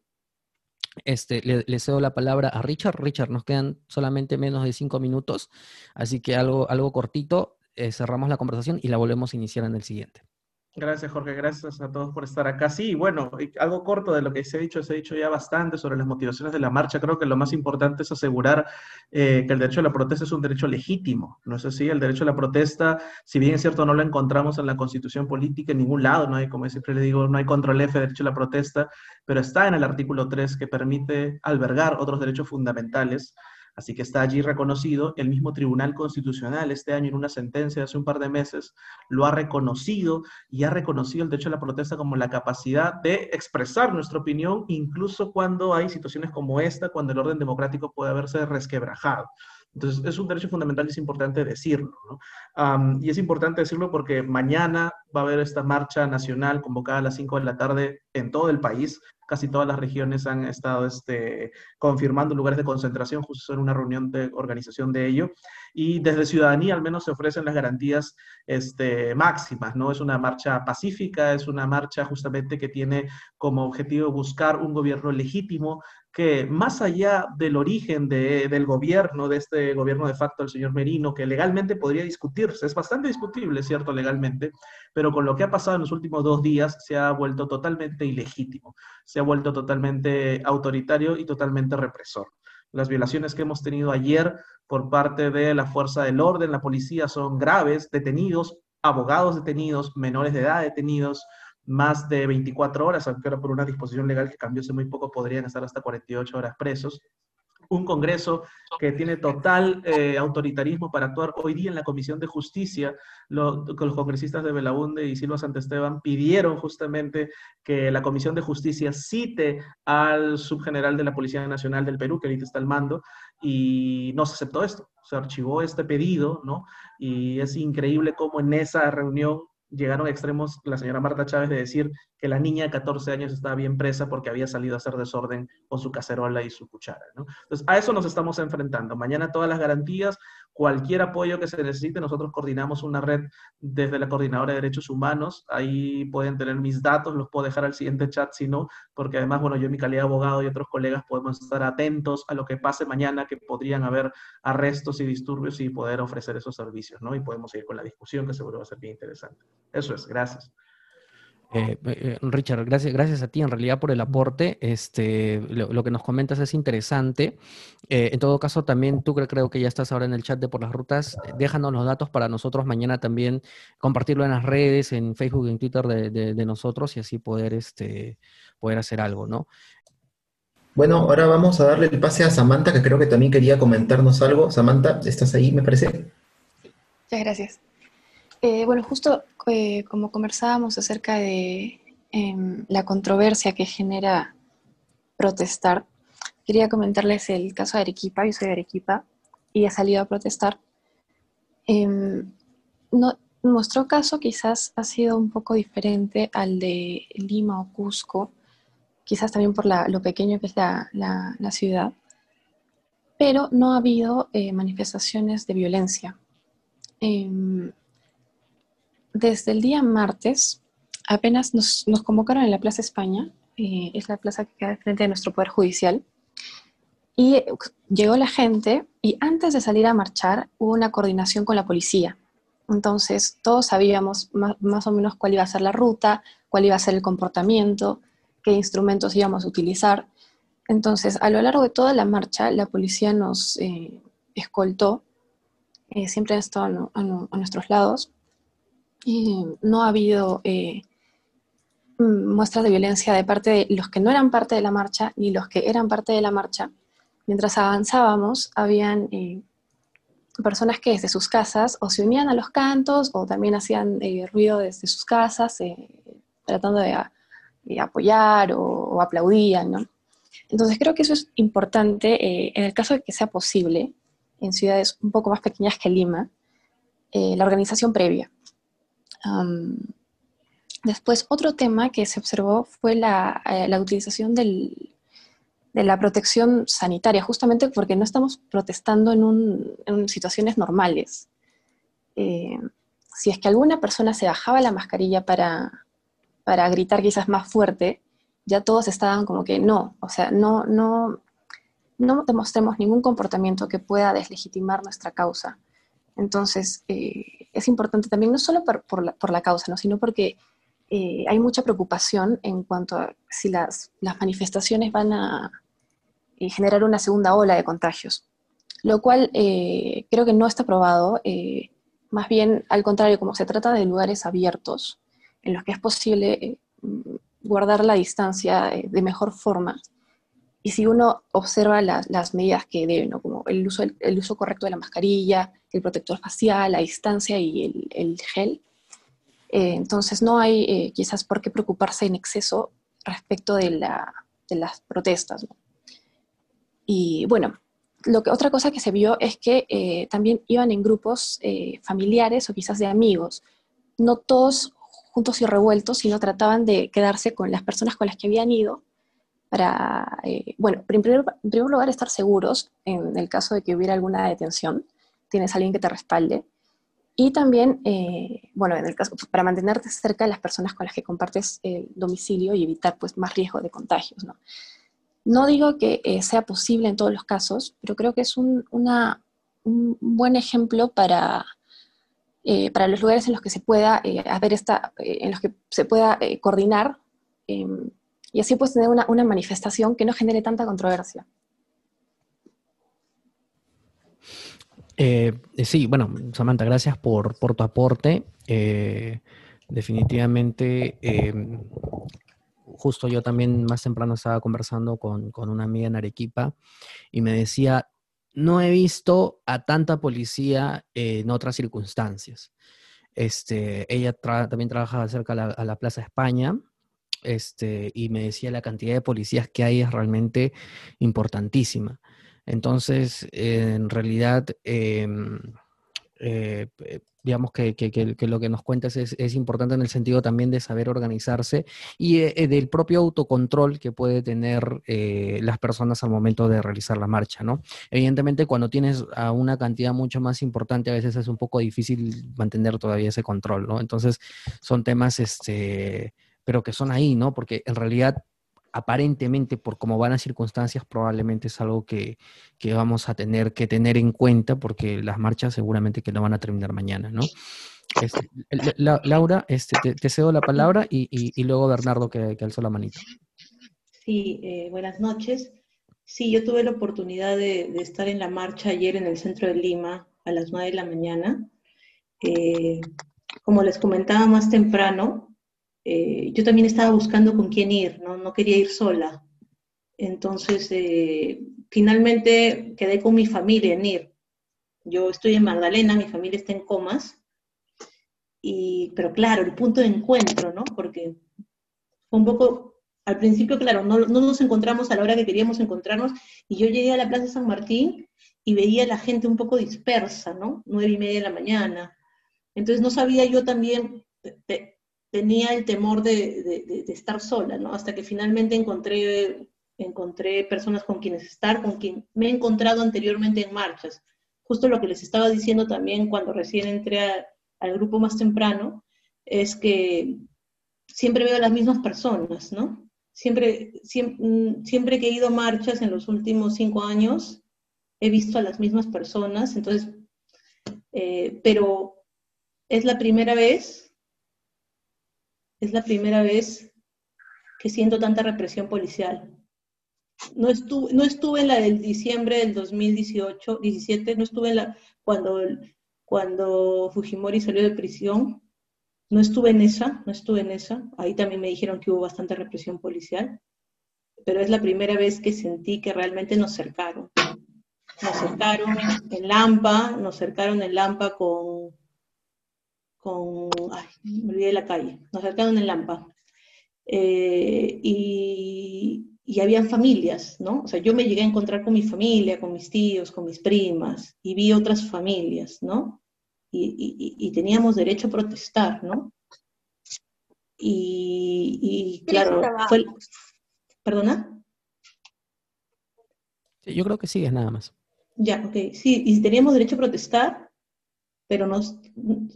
Este, le, le, cedo la palabra a Richard. Richard, nos quedan solamente menos de cinco minutos, así que algo, algo cortito eh, cerramos la conversación y la volvemos a iniciar en el siguiente. Gracias, Jorge. Gracias a todos por estar acá. Sí, bueno, algo corto de lo que se ha dicho, se ha dicho ya bastante sobre las motivaciones de la marcha. Creo que lo más importante es asegurar eh, que el derecho a la protesta es un derecho legítimo. ¿No es así? El derecho a la protesta, si bien es cierto, no lo encontramos en la constitución política en ningún lado, no hay, como siempre le digo, no hay control F, derecho a la protesta, pero está en el artículo 3 que permite albergar otros derechos fundamentales Así que está allí reconocido. El mismo Tribunal Constitucional este año en una sentencia de hace un par de meses lo ha reconocido y ha reconocido el derecho a la protesta como la capacidad de expresar nuestra opinión, incluso cuando hay situaciones como esta, cuando el orden democrático puede haberse resquebrajado. Entonces, es un derecho fundamental y es importante decirlo. y es importante decirlo porque mañana va a haber esta marcha nacional convocada a las 5 de la tarde en todo el país casi todas las regiones han estado este, confirmando lugares de concentración, justo en una reunión de organización de ello. Y desde Ciudadanía al menos se ofrecen las garantías este, máximas, ¿no? Es una marcha pacífica, es una marcha justamente que tiene como objetivo buscar un gobierno legítimo que más allá del origen de, del gobierno, de este gobierno de facto del señor Merino, que legalmente podría discutirse, es bastante discutible, ¿cierto? Legalmente, pero con lo que ha pasado en los últimos dos días se ha vuelto totalmente ilegítimo, se ha vuelto totalmente autoritario y totalmente represor. Las violaciones que hemos tenido ayer por parte de la fuerza del orden, la policía, son graves, detenidos, abogados detenidos, menores de edad detenidos, más de 24 horas, aunque ahora por una disposición legal que cambió hace muy poco podrían estar hasta 48 horas presos un Congreso que tiene total eh, autoritarismo para actuar hoy día en la Comisión de Justicia. los congresistas de Belaunde y Silva Santesteban pidieron justamente que la Comisión de Justicia cite al subgeneral de la Policía Nacional del Perú, que ahorita está al mando, y no se aceptó esto. Se archivó este pedido, ¿no? Y es increíble cómo en esa reunión llegaron a extremos la señora Marta Chávez de decir que la niña de 14 años estaba bien presa porque había salido a hacer desorden con su cacerola y su cuchara. Entonces, a eso nos estamos enfrentando. Mañana todas las garantías, cualquier apoyo que se necesite, nosotros coordinamos una red desde la Coordinadora de Derechos Humanos. Ahí pueden tener mis datos, los puedo dejar al siguiente chat si no, porque además, bueno, yo en mi calidad de abogado y otros colegas podemos estar atentos a lo que pase mañana, que podrían haber arrestos y disturbios y poder ofrecer esos servicios, ¿no? Y podemos seguir con la discusión que seguro va a ser bien interesante. Eso es, gracias. Eh, eh, Richard, gracias, gracias a ti en realidad por el aporte. Este, lo, que nos comentas es interesante. Eh, en todo caso, también tú creo, que ya estás ahora en el chat de Por las Rutas. Déjanos los datos para nosotros mañana también compartirlo en las redes, en Facebook, en Twitter de, nosotros y así poder, este, poder hacer algo, ¿no? Bueno, ahora vamos a darle el pase a Samantha, que creo que también quería comentarnos algo. Samantha, ¿estás ahí, me parece? Muchas gracias. Eh, bueno, justo eh, como conversábamos acerca de em, la controversia que genera protestar, quería comentarles el caso de Arequipa. Yo soy de Arequipa y he salido a protestar. Em, nuestro caso quizás ha sido un poco diferente al de Lima o Cusco, quizás también por lo pequeño que es la, ciudad, pero no ha habido eh, manifestaciones de violencia. Em, desde el día martes, apenas nos, convocaron en la Plaza España, eh, es la plaza que queda frente a nuestro Poder Judicial, y llegó la gente y antes de salir a marchar hubo una coordinación con la policía. Entonces todos sabíamos más, o menos cuál iba a ser la ruta, cuál iba a ser el comportamiento, qué instrumentos íbamos a utilizar. Entonces a lo largo de toda la marcha la policía nos eh, escoltó, eh, siempre han estado a nuestros lados no ha habido eh, mm, muestras de violencia de parte de los que no eran parte de la marcha ni los que eran parte de la marcha. Mientras avanzábamos, habían eh, personas que desde sus casas o se unían a los cantos o también hacían eh, ruido desde sus casas, tratando de, apoyar o, aplaudían. Entonces creo que eso es importante en el caso de que sea posible en ciudades un poco más pequeñas que Lima, la organización previa después, otro tema que se observó fue la, eh, utilización de la protección sanitaria, justamente porque no estamos protestando en, situaciones normales. Eh, si es que alguna persona se bajaba la mascarilla para, gritar quizás más fuerte, ya todos estaban como que no, o sea, no, no, no demostremos ningún comportamiento que pueda deslegitimar nuestra causa. Entonces, eh, es importante también, no solo por, la, causa, sino porque eh, hay mucha preocupación en cuanto a si las, manifestaciones van a eh, generar una segunda ola de contagios, lo cual creo que no está probado. más bien, al contrario, como se trata de lugares abiertos, en los que es posible guardar la distancia de mejor forma, y si uno observa las medidas que deben, como el uso, el, uso correcto de la mascarilla, el protector facial, la distancia y el, gel, eh, entonces no hay eh, quizás por qué preocuparse en exceso respecto de, las protestas. Y bueno, lo que, otra cosa que se vio es que eh, también iban en grupos familiares o quizás de amigos, no todos juntos y revueltos, sino trataban de quedarse con las personas con las que habían ido para, eh, bueno, en primer, lugar, estar seguros en el caso de que hubiera alguna detención, tienes alguien que te respalde. Y también, eh, bueno, en el caso, para mantenerte cerca de las personas con las que compartes el domicilio y evitar pues, más riesgo de contagios. No, no digo que eh, sea posible en todos los casos, pero creo que es un, una, un buen ejemplo para, para los lugares en los que se pueda haber esta, en los que se pueda coordinar em, y así puedes tener una, manifestación que no genere tanta controversia. Eh, eh, sí, bueno, Samantha, gracias por, tu aporte. Eh, definitivamente, justo yo también más temprano estaba conversando con, con una amiga en Arequipa y me decía, no he visto a tanta policía en otras circunstancias. Este, ella también trabaja cerca a la, Plaza España este, y me decía la cantidad de policías que hay es realmente importantísima. Entonces, en realidad, em, eh, digamos que, lo que nos cuentas es, importante en el sentido también de saber organizarse y eh, eh, del propio autocontrol que puede tener eh, las personas al momento de realizar la marcha, ¿no? Evidentemente, cuando tienes a una cantidad mucho más importante, a veces es un poco difícil mantener todavía ese control, ¿no? Entonces, son temas, este, pero que son ahí, ¿no? Porque en realidad aparentemente por cómo van las circunstancias, probablemente es algo que, vamos a tener que tener en cuenta porque las marchas seguramente que no van a terminar mañana, ¿no? Este, Laura, este, te, cedo la palabra y, luego Bernardo que, alzó la manita. Sí, eh, buenas noches. Sí, yo tuve la oportunidad de, estar en la marcha ayer en el centro de Lima a las 9 de la mañana. Eh, como les comentaba más temprano, eh, yo también estaba buscando con quién ir, no, no quería ir sola. Entonces, eh, finalmente quedé con mi familia en ir. Yo estoy en Magdalena, mi familia está en Comas, y, pero claro, el punto de encuentro, ¿no? Porque fue un poco, al principio, claro, no, no nos encontramos a la hora que queríamos encontrarnos, y yo llegué a la Plaza San Martín y veía la gente un poco dispersa, ¿no? Nueve y media de la mañana. Entonces no sabía yo también, tenía el temor de, estar sola, ¿no? Hasta que finalmente encontré, encontré personas con quienes estar, con quien me he encontrado anteriormente en marchas. Justo lo que les estaba diciendo también cuando recién entré al grupo más temprano, es que siempre veo a las mismas personas, ¿no? Siempre, siempre, que he ido a marchas en los últimos cinco años, he visto a las mismas personas, entonces, eh, pero es la primera vez es la primera vez que siento tanta represión policial. No estuve, no estuve en la del diciembre del 2018, 17, no estuve en la cuando, cuando Fujimori salió de prisión, no estuve en esa, no estuve en esa. Ahí también me dijeron que hubo bastante represión policial, pero es la primera vez que sentí que realmente nos cercaron. Nos cercaron en Lampa, nos cercaron en Lampa con, con, ay, me olvidé de la calle, nos acercaron en Lampa. Eh, y, y habían familias, ¿no? O sea, yo me llegué a encontrar con mi familia, con mis tíos, con mis primas, y vi otras familias, ¿no? Y, y, teníamos derecho a protestar, ¿no? Y, claro, fue... ¿Perdona? yo creo que sí, es nada más. Ya, ok, sí, y teníamos derecho a protestar, pero nos,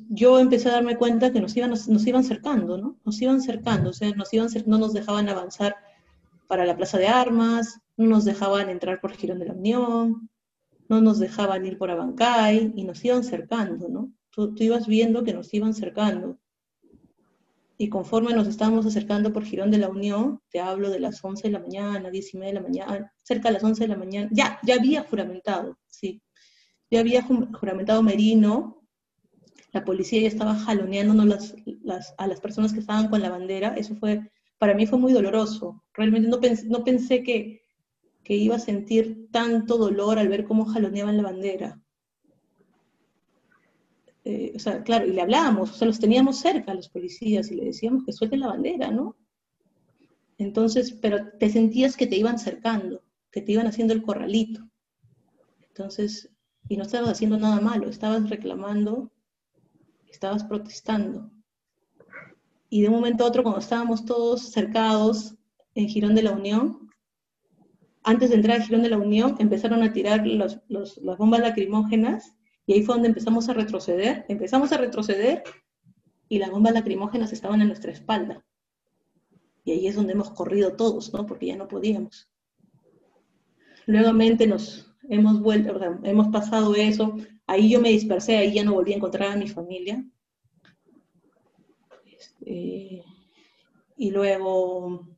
yo empecé a darme cuenta que nos iban, nos, iban cercando, ¿no? Nos iban cercando, o sea, nos iban, no nos dejaban avanzar para la Plaza de Armas, no nos dejaban entrar por Girón de la Unión, no nos dejaban ir por Abancay, y nos iban cercando, ¿no? Tú, ibas viendo que nos iban cercando. Y conforme nos estábamos acercando por Girón de la Unión, te hablo de las 11 de la mañana, 10 y media de la mañana, cerca de las 11 de la mañana, ya, ya había juramentado, sí. Ya había juramentado Merino, la policía ya estaba jaloneándonos las, a las personas que estaban con la bandera, eso fue, para mí fue muy doloroso. Realmente no pensé, que iba a sentir tanto dolor al ver cómo jaloneaban la bandera. Eh, o sea, claro, y le hablábamos, o sea, los teníamos cerca a los policías y le decíamos que suelten la bandera, ¿no? Entonces, pero te sentías que te iban cercando, que te iban haciendo el corralito. Entonces, y no estabas haciendo nada malo, estabas reclamando estabas protestando. Y de un momento a otro, cuando estábamos todos cercados en Girón de la Unión, antes de entrar a Girón de la Unión, empezaron a tirar las bombas lacrimógenas y ahí fue donde empezamos a retroceder. Empezamos a retroceder y las bombas lacrimógenas estaban en nuestra espalda. Y ahí es donde hemos corrido todos, ¿no? Porque ya no podíamos. Nuevamente nos hemos vuelto, hemos pasado eso, Ahí yo me dispersé, ahí ya no volví a encontrar a mi familia. Este, y luego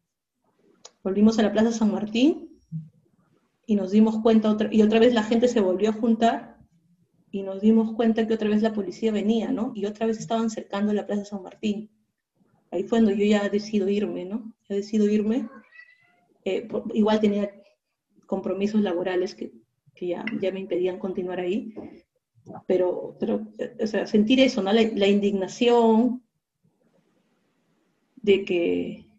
volvimos a la Plaza San Martín y nos dimos cuenta, otra, y otra vez la gente se volvió a juntar y nos dimos cuenta que otra vez la policía venía, ¿no? Y otra vez estaban cercando la Plaza San Martín. ahí fue cuando yo ya decido irme, ¿no? Ya decido irme. Eh, igual tenía compromisos laborales que, que ya, ya me impedían continuar ahí, pero, o sea, sentir eso, ¿no? La, la indignación de que,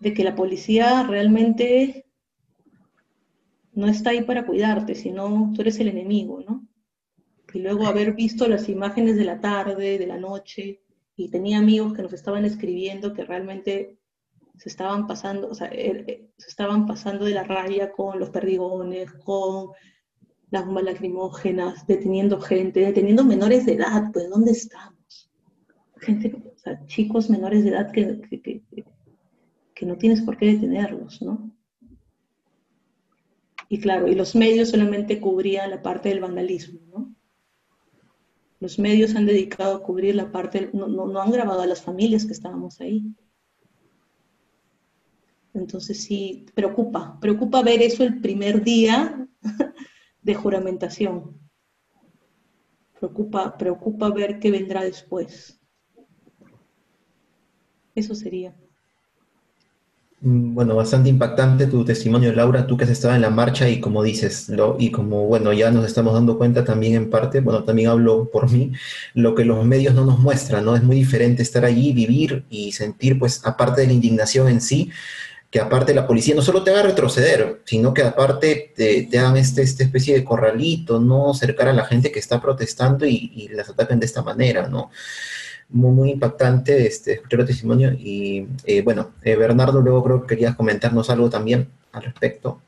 de que la policía realmente no está ahí para cuidarte, sino tú eres el enemigo, ¿no? Y luego haber visto las imágenes de la tarde, de la noche, y tenía amigos que nos estaban escribiendo que realmente se estaban pasando, o sea, er, eh, se estaban pasando de la raya con los perdigones, con las bombas lacrimógenas, deteniendo gente, deteniendo menores de edad, pues ¿dónde estamos? Gente, o sea, chicos menores de edad que, que, que no tienes por qué detenerlos, ¿no? Y claro, y los medios solamente cubrían la parte del vandalismo, ¿no? Los medios han dedicado a cubrir la parte, no, no, han grabado a las familias que estábamos ahí. Entonces sí, preocupa, preocupa ver eso el primer día <laughs> de juramentación. Preocupa, preocupa ver qué vendrá después. Eso sería. Mm, bueno, bastante impactante tu testimonio, Laura, tú que has estado en la marcha y como dices, lo, y como, bueno, ya nos estamos dando cuenta también en parte, bueno, también hablo por mí, lo que los medios no nos muestran, ¿no? Es muy diferente estar allí, vivir y sentir, pues, aparte de la indignación en sí, que aparte la policía no solo te haga retroceder, sino que aparte te, te hagan este, esta especie de corralito, ¿no? Cercar a la gente que está protestando y, las ataquen de esta manera, ¿no? muy, muy impactante este, escuchar el testimonio. Y eh, bueno, eh, Bernardo, luego creo que querías comentarnos algo también al respecto.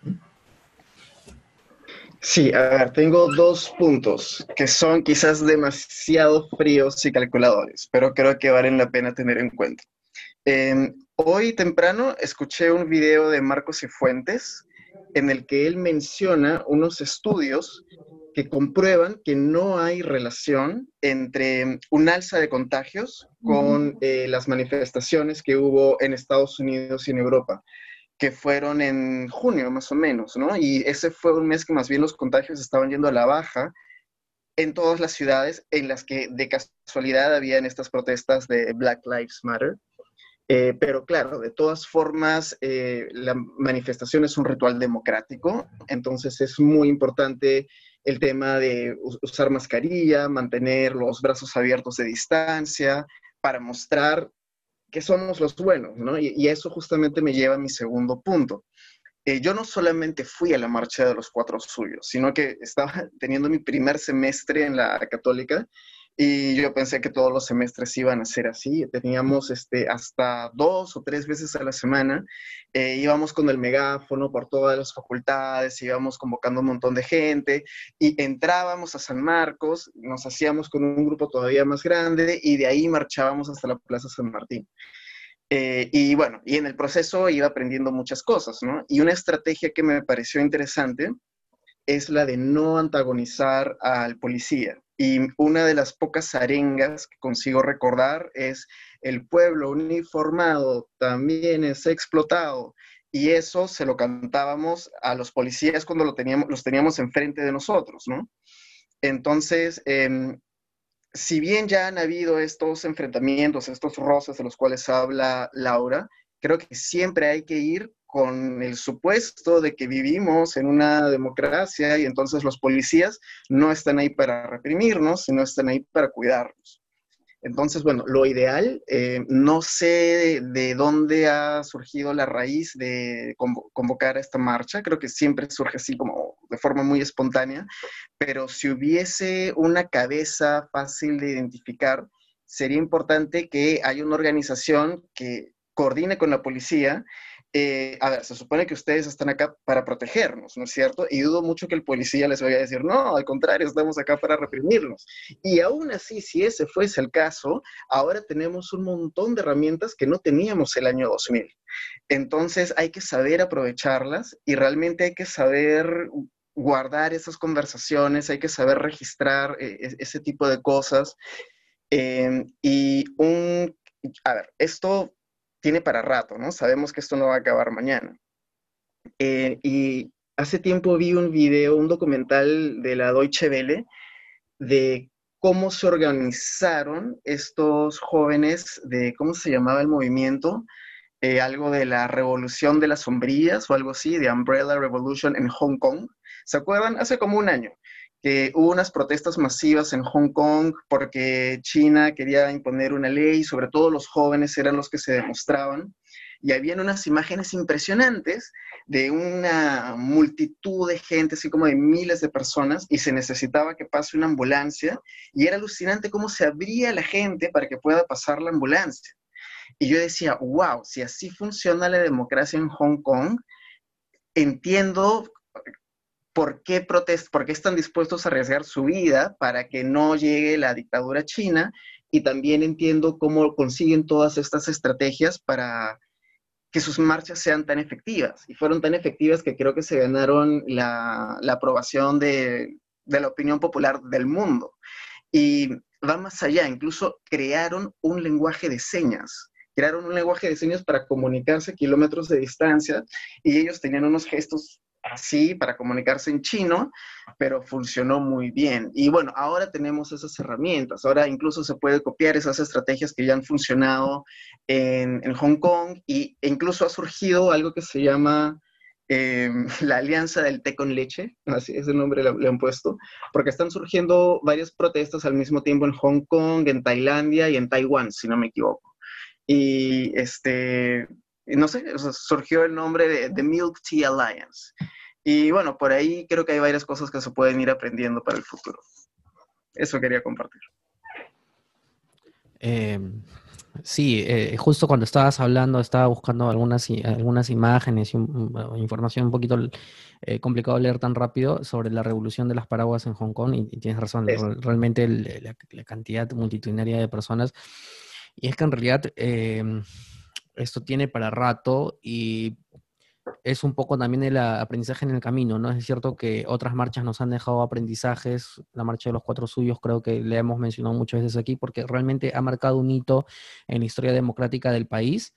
Sí, a ver, tengo dos puntos que son quizás demasiado fríos y calculadores, pero creo que valen la pena tener en cuenta. Hoy temprano escuché un video de Marcos y Fuentes en el que él menciona unos estudios que comprueban que no hay relación entre un alza de contagios con eh, las manifestaciones que hubo en Estados Unidos y en Europa, que fueron en junio más o menos, ¿no? Y ese fue un mes que más bien los contagios estaban yendo a la baja en todas las ciudades en las que de casualidad habían estas protestas de Black Lives Matter. Eh, pero claro, de todas formas, eh, la manifestación es un ritual democrático, entonces es muy importante el tema de usar mascarilla, mantener los brazos abiertos de distancia, para mostrar que somos los buenos, ¿no? Y, eso justamente me lleva a mi segundo punto. Eh, yo no solamente fui a la marcha de los cuatro suyos, sino que estaba <laughs> teniendo mi primer semestre en la católica y yo pensé que todos los semestres iban a ser así. Teníamos este, hasta dos o tres veces a la semana. Eh, íbamos con el megáfono por todas las facultades, íbamos convocando un montón de gente y entrábamos a San Marcos, nos hacíamos con un grupo todavía más grande y de ahí marchábamos hasta la Plaza San Martín. Eh, y bueno, y en el proceso iba aprendiendo muchas cosas, ¿no? Y una estrategia que me pareció interesante es la de no antagonizar al policía. Y una de las pocas arengas que consigo recordar es el pueblo uniformado también es explotado. Y eso se lo cantábamos a los policías cuando los teníamos enfrente de nosotros, ¿no? Entonces, em, si bien ya han habido estos enfrentamientos, estos roces de los cuales habla Laura, creo que siempre hay que ir con el supuesto de que vivimos en una democracia y entonces los policías no están ahí para reprimirnos, sino están ahí para cuidarnos. Entonces, bueno, lo ideal, eh, no sé de, dónde ha surgido la raíz de convocar a esta marcha, creo que siempre surge así como de forma muy espontánea, pero si hubiese una cabeza fácil de identificar, sería importante que haya una organización que coordine con la policía eh, a ver, se supone que ustedes están acá para protegernos, ¿no es cierto? Y dudo mucho que el policía les vaya a decir, no, al contrario, estamos acá para reprimirnos. Y aún así, si ese fuese el caso, ahora tenemos un montón de herramientas que no teníamos el año 2000. Entonces hay que saber aprovecharlas y realmente hay que saber guardar esas conversaciones, hay que saber registrar eh, ese tipo de cosas. Eh, y un, a ver, esto tiene para rato, ¿no? Sabemos que esto no va a acabar mañana. Eh, y hace tiempo vi un video, un documental de la Deutsche Welle de cómo se organizaron estos jóvenes de, ¿cómo se llamaba el movimiento? Eh, algo de la revolución de las sombrillas o algo así, de Umbrella Revolution en Hong Kong. ¿Se acuerdan? Hace como un año hubo unas protestas masivas en Hong Kong porque China quería imponer una ley, sobre todo los jóvenes eran los que se demostraban, y habían unas imágenes impresionantes de una multitud de gente, así como de miles de personas, y se necesitaba que pase una ambulancia, y era alucinante cómo se abría la gente para que pueda pasar la ambulancia. Y yo decía, wow, si así funciona la democracia en Hong Kong, entiendo por qué, protest por qué están dispuestos a arriesgar su vida para que no llegue la dictadura china y también entiendo cómo consiguen todas estas estrategias para que sus marchas sean tan efectivas. Y fueron tan efectivas que creo que se ganaron la, aprobación de, de la opinión popular del mundo. Y va más allá, incluso crearon un lenguaje de señas crearon un lenguaje de señas para comunicarse a kilómetros de distancia y ellos tenían unos gestos así para comunicarse en chino, pero funcionó muy bien. Y bueno, ahora tenemos esas herramientas, ahora incluso se puede copiar esas estrategias que ya han funcionado en, Hong Kong y, e incluso ha surgido algo que se llama eh, <laughs> la alianza del té con leche, así es el nombre le, le, han puesto, porque están surgiendo varias protestas al mismo tiempo en Hong Kong, en Tailandia y en Taiwán, si no me equivoco. Y este, no sé, surgió el nombre de The Milk Tea Alliance. Y bueno, por ahí creo que hay varias cosas que se pueden ir aprendiendo para el futuro. Eso quería compartir. Em, sí, eh, justo cuando estabas hablando, estaba buscando algunas, algunas imágenes y información un poquito eh, complicado leer tan rápido sobre la revolución de las paraguas en Hong Kong y, tienes razón, realmente la, la, cantidad multitudinaria de personas. Y es que en realidad em, esto tiene para rato y es un poco también el aprendizaje en el camino, ¿no? Es cierto que otras marchas nos han dejado aprendizajes, la marcha de los cuatro suyos creo que le hemos mencionado muchas veces aquí porque realmente ha marcado un hito en la historia democrática del país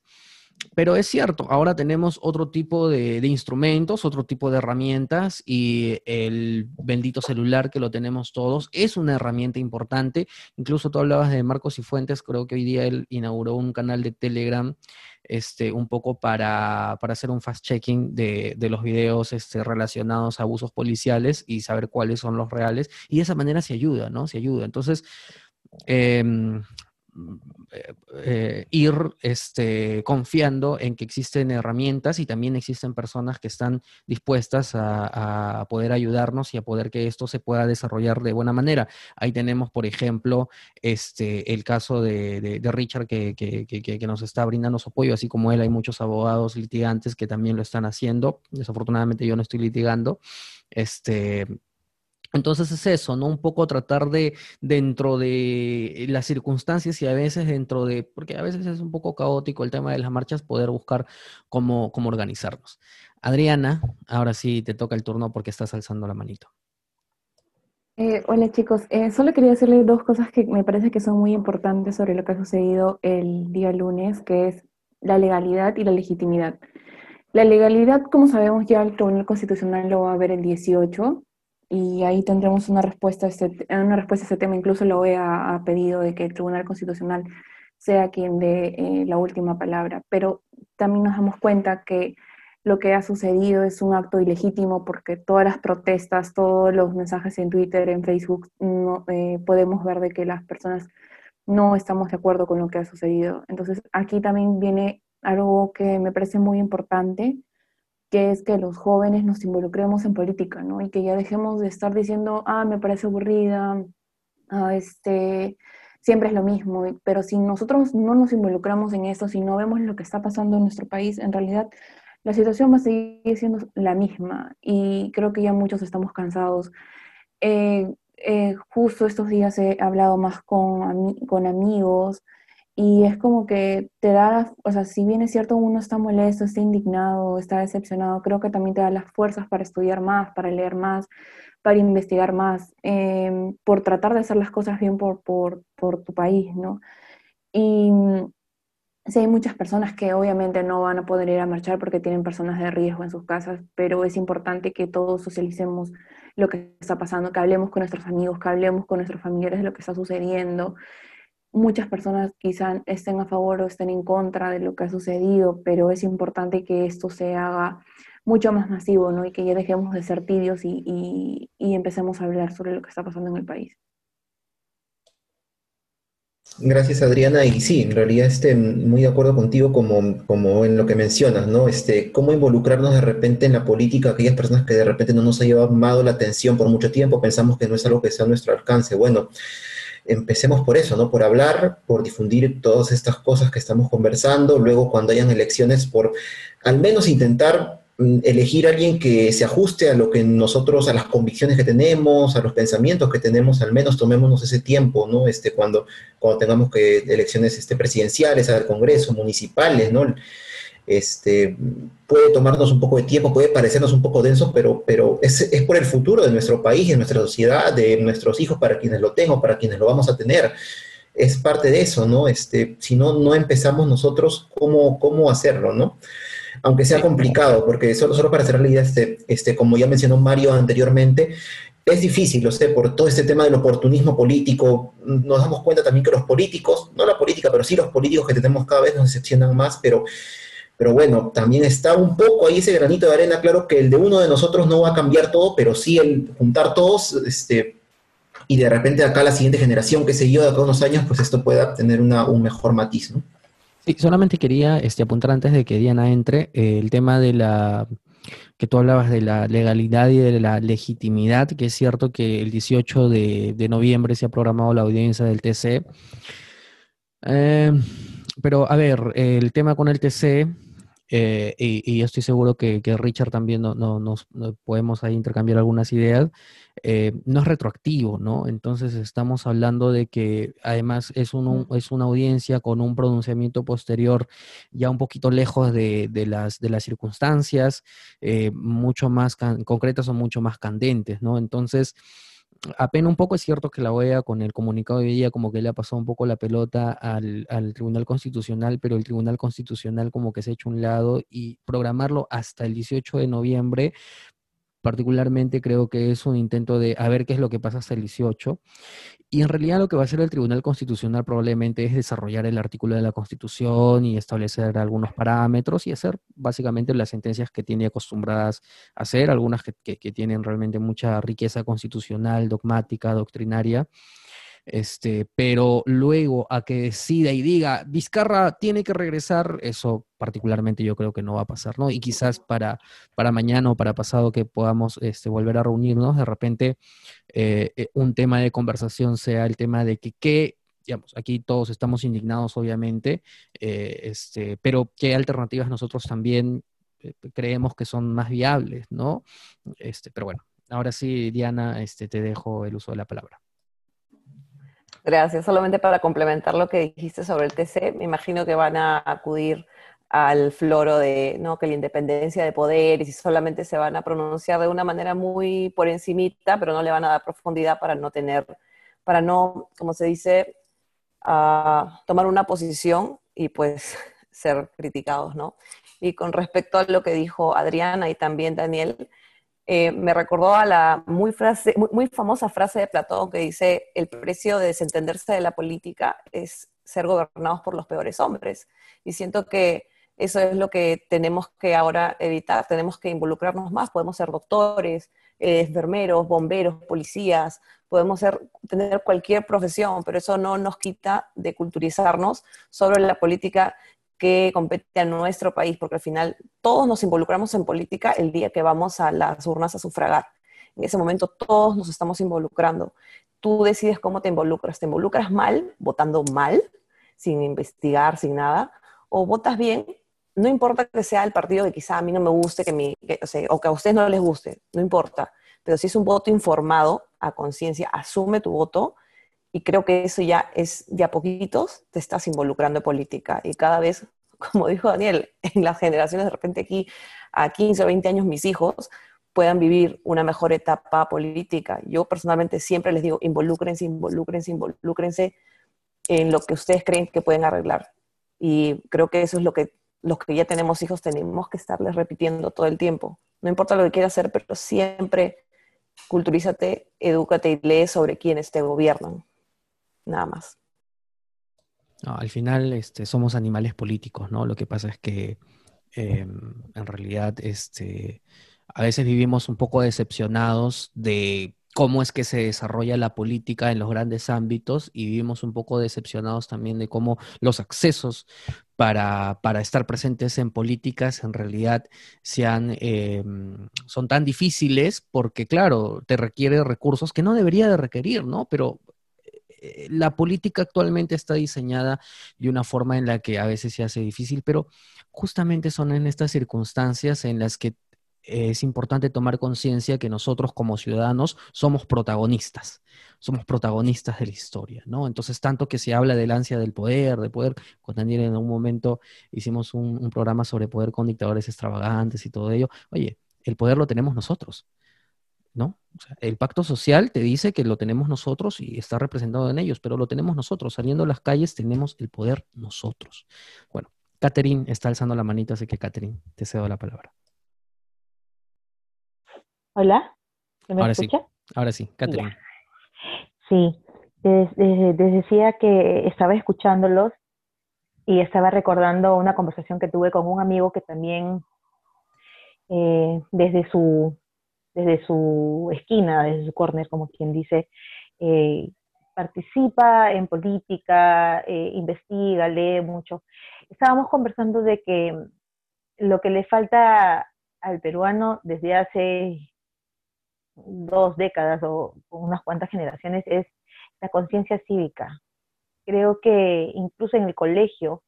pero es cierto, ahora tenemos otro tipo de, instrumentos, otro tipo de herramientas y el bendito celular que lo tenemos todos es una herramienta importante. Incluso tú hablabas de Marcos y Fuentes, creo que hoy día él inauguró un canal de Telegram este, un poco para, hacer un fast-checking de, los videos este, relacionados a abusos policiales y saber cuáles son los reales. Y de esa manera se ayuda, ¿no? Se ayuda. Entonces, eh, eh, ir este, confiando en que existen herramientas y también existen personas que están dispuestas a, poder ayudarnos y a poder que esto se pueda desarrollar de buena manera. Ahí tenemos, por ejemplo, este, el caso de, Richard que, que, nos está brindando su apoyo, así como él hay muchos abogados litigantes que también lo están haciendo. Desafortunadamente yo no estoy litigando. Este, entonces es eso, ¿no? Un poco tratar de, dentro de las circunstancias y a veces dentro de, porque a veces es un poco caótico el tema de las marchas, poder buscar cómo, cómo organizarnos. Adriana, ahora sí te toca el turno porque estás alzando la manito. Eh, hola chicos, eh, solo quería decirles dos cosas que me parece que son muy importantes sobre lo que ha sucedido el día lunes, que es la legalidad y la legitimidad. La legalidad, como sabemos ya el Tribunal Constitucional lo va a ver el 18, y ahí tendremos una respuesta a este, una respuesta a este tema. Incluso la OEA ha pedido de que el Tribunal Constitucional sea quien dé eh, la última palabra, pero también nos damos cuenta que lo que ha sucedido es un acto ilegítimo porque todas las protestas, todos los mensajes en Twitter, en Facebook, no, eh, podemos ver de que las personas no estamos de acuerdo con lo que ha sucedido. Entonces aquí también viene algo que me parece muy importante, que es que los jóvenes nos involucremos en política, ¿no? Y que ya dejemos de estar diciendo, ah, me parece aburrida, ah, este, siempre es lo mismo, pero si nosotros no nos involucramos en esto, si no vemos lo que está pasando en nuestro país, en realidad la situación va a seguir siendo la misma y creo que ya muchos estamos cansados. Eh, eh, justo estos días he hablado más con amigos, y es como que te da, o sea, si bien es cierto uno está molesto, está indignado, está decepcionado, creo que también te da las fuerzas para estudiar más, para leer más, para investigar más, em, por tratar de hacer las cosas bien por, por, por tu país, ¿no? Y Sí, hay muchas personas que obviamente no van a poder ir a marchar porque tienen personas de riesgo en sus casas, pero es importante que todos socialicemos lo que está pasando, que hablemos con nuestros amigos, que hablemos con nuestros familiares de lo que está sucediendo. Muchas personas quizás estén a favor o estén en contra de lo que ha sucedido, pero es importante que esto se haga mucho más masivo, ¿no? Y que ya dejemos de ser tibios y, y empecemos a hablar sobre lo que está pasando en el país. Gracias, Adriana. Y sí, en realidad este, muy de acuerdo contigo como, como en lo que mencionas, ¿no? Este, cómo involucrarnos de repente en la política, aquellas personas que de repente no nos ha llamado la atención por mucho tiempo, pensamos que no es algo que sea a nuestro alcance. Bueno, empecemos por eso, ¿no? Por hablar, por difundir todas estas cosas que estamos conversando, luego cuando hayan elecciones, por al menos intentar Mm, elegir alguien que se ajuste a lo que nosotros, a las convicciones que tenemos, a los pensamientos que tenemos, al menos tomémonos ese tiempo, ¿no? Este, cuando, cuando tengamos que elecciones este, presidenciales, al Congreso, municipales, ¿no? Este, puede tomarnos un poco de tiempo, puede parecernos un poco denso, pero, pero es, es por el futuro de nuestro país, de nuestra sociedad, de nuestros hijos, para quienes lo tengan, para quienes lo vamos a tener. Es parte de eso, ¿no? Este, si no, no empezamos nosotros, ¿cómo, cómo hacerlo, ¿no? aunque sea complicado, porque solo, solo para cerrar la idea, este, este, como ya mencionó Mario anteriormente, es difícil, lo sé, por todo este tema del oportunismo político. Nos damos cuenta también que los políticos, no la política, pero sí los políticos que tenemos cada vez nos decepcionan más, pero, pero bueno, también está un poco ahí ese granito de arena. Claro que el de uno de nosotros no va a cambiar todo, pero sí el juntar todos, este, y de repente acá la siguiente generación, que se yo, de acá unos años, pues esto pueda tener una, un mejor matiz, ¿no? Sí, solamente quería este, apuntar antes de que Diana entre eh, el tema de la que tú hablabas de la legalidad y de la legitimidad, que es cierto que el 18 de, noviembre se ha programado la audiencia del TC. Eh, pero a ver, el tema con el TC eh, y, estoy seguro que, Richard también no, nos podemos ahí intercambiar algunas ideas, eh, no es retroactivo, ¿no? Entonces estamos hablando de que además es, un, es una audiencia con un pronunciamiento posterior ya un poquito lejos de, las, de las circunstancias, eh, mucho más concretas o mucho más candentes, ¿no? Entonces apena un poco, es cierto que la OEA con el comunicado de hoy día como que le ha pasado un poco la pelota al, al, Tribunal Constitucional, pero el Tribunal Constitucional como que se ha hecho un lado y programarlo hasta el 18 de noviembre particularmente creo que es un intento de a ver qué es lo que pasa hasta el 18. Y en realidad lo que va a hacer el Tribunal Constitucional probablemente es desarrollar el artículo de la Constitución y establecer algunos parámetros y hacer básicamente las sentencias que tiene acostumbradas a hacer, algunas que, que tienen realmente mucha riqueza constitucional, dogmática, doctrinaria. Este, pero luego a que decida y diga, Vizcarra tiene que regresar, eso particularmente yo creo que no va a pasar, ¿no? Y quizás para, para mañana o para pasado que podamos este, volver a reunirnos, de repente eh, eh, un tema de conversación sea el tema de que qué digamos, aquí todos estamos indignados, obviamente, eh, este, pero qué alternativas nosotros también creemos que son más viables, ¿no? Este, pero bueno, ahora sí, Diana, este, te dejo el uso de la palabra. Gracias. Solamente para complementar lo que dijiste sobre el TC, me imagino que van a acudir al floro de ¿no? que la independencia de poderes y solamente se van a pronunciar de una manera muy por encimita, pero no le van a dar profundidad para no tener, para no, como se dice, uh, tomar una posición y pues <laughs> ser criticados, ¿no? Y con respecto a lo que dijo Adriana y también Daniel, eh, me recordó a la muy, famosa frase de Platón que dice, el precio de desentenderse de la política es ser gobernados por los peores hombres. Y siento que eso es lo que tenemos que ahora evitar, tenemos que involucrarnos más, podemos ser doctores, eh, enfermeros, bomberos, policías, podemos tener cualquier profesión, pero eso no nos quita de culturizarnos sobre la política que compete a nuestro país, porque al final todos nos involucramos en política el día que vamos a las urnas a sufragar. En ese momento todos nos estamos involucrando. Tú decides cómo te involucras. ¿Te involucras mal, votando mal, sin investigar, sin nada? ¿O votas bien? No importa que sea el partido que quizá a mí no me guste, que o que a ustedes no les guste, no importa. Pero si es un voto informado, a conciencia, asume tu voto y creo que eso ya es, de a poquitos te estás involucrando en política. Y cada vez, <laughs> como dijo Daniel, en las generaciones de repente aquí, a 15 o 20 años, mis hijos puedan vivir una mejor etapa política. Yo personalmente siempre les digo, involúcrense, involúcrense, involúcrense en lo que ustedes creen que pueden arreglar. Y creo que eso es lo que los que ya tenemos hijos tenemos que estarles repitiendo todo el tiempo. No importa lo que quieras hacer, pero siempre culturízate, edúcate y lee sobre quienes te gobiernan. Nada más. al final este, somos animales políticos, ¿no? Lo que pasa es que em, en realidad este, a veces vivimos un poco decepcionados de cómo es que se desarrolla la política en los grandes ámbitos y vivimos un poco decepcionados también de cómo los accesos para, estar presentes en políticas en realidad sean, eh, son tan difíciles porque, claro, te requiere recursos que no debería de requerir, ¿no? Pero eh, la política actualmente está diseñada de una forma en la que a veces se hace difícil, pero justamente son en estas circunstancias en las que es importante tomar conciencia que nosotros como ciudadanos somos protagonistas, somos protagonistas de la historia, ¿no? Entonces, tanto que se habla del ansia del poder, de poder, con en un momento hicimos un, programa sobre poder con dictadores extravagantes y todo ello, oye, el poder lo tenemos nosotros, ¿no? el pacto social te dice que lo tenemos nosotros y está representado en ellos, pero lo tenemos nosotros, saliendo a las calles tenemos el poder nosotros. Bueno, Catherine está alzando la manita, así que Catherine, te cedo la palabra. Hola, ¿me ahora escucha? Sí, ahora sí, Catherine. Sí, les, decía que estaba escuchándolos y estaba recordando una conversación que tuve con un amigo que también eh, desde su desde su esquina, desde su corner, como quien dice, eh, participa en política, eh, investiga, lee mucho. Estábamos conversando de que lo que le falta al peruano desde hace dos décadas o unas cuantas generaciones es la conciencia cívica. Creo que incluso en el colegio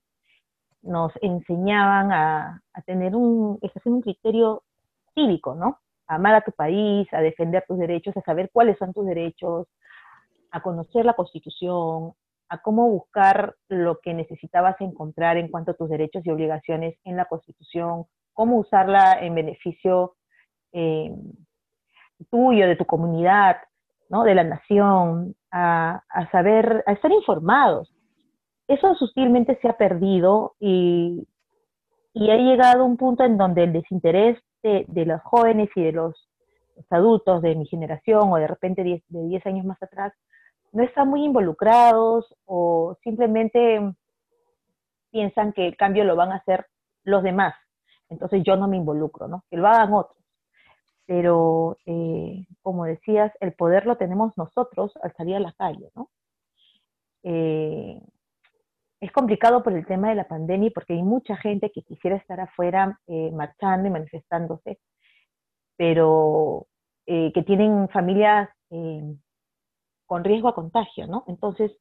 nos enseñaban a, tener un, un criterio cívico, ¿no? A amar a tu país, a defender tus derechos, a saber cuáles son tus derechos, a conocer la constitución, a cómo buscar lo que necesitabas encontrar en cuanto a tus derechos y obligaciones en la constitución, cómo usarla en beneficio eh, tuyo, de tu comunidad, ¿no? de la nación, a, saber, a estar informados. Eso sutilmente se ha perdido y, y ha llegado a un punto en donde el desinterés de, los jóvenes y de los, adultos de mi generación o de repente de 10 años más atrás no están muy involucrados o simplemente piensan que el cambio lo van a hacer los demás. Entonces yo no me involucro, ¿no? Que lo hagan otros pero eh, como decías, el poder lo tenemos nosotros al salir a la calle, ¿no? Eh, es complicado por el tema de la pandemia porque hay mucha gente que quisiera estar afuera eh, marchando y manifestándose, pero que tienen familias con riesgo a contagio, ¿no? Entonces,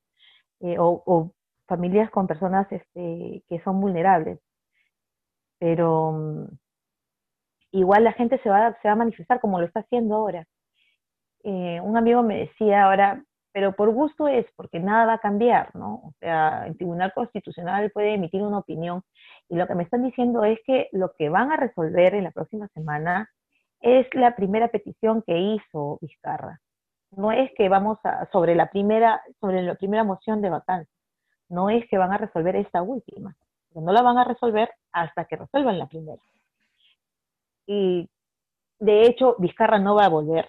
o, familias con personas este, que son vulnerables. Pero igual la gente se va, a manifestar como lo está haciendo ahora. Eh, un amigo me decía ahora, pero por gusto es, porque nada va a cambiar, ¿no? O sea, el Tribunal Constitucional puede emitir una opinión y lo que me están diciendo es que lo que van a resolver en la próxima semana es la primera petición que hizo Vizcarra. No es que vamos a, sobre la primera, sobre la primera moción de vacancia, no es que van a resolver esta última, no la van a resolver hasta que resuelvan la primera y de hecho Vizcarra no va a volver,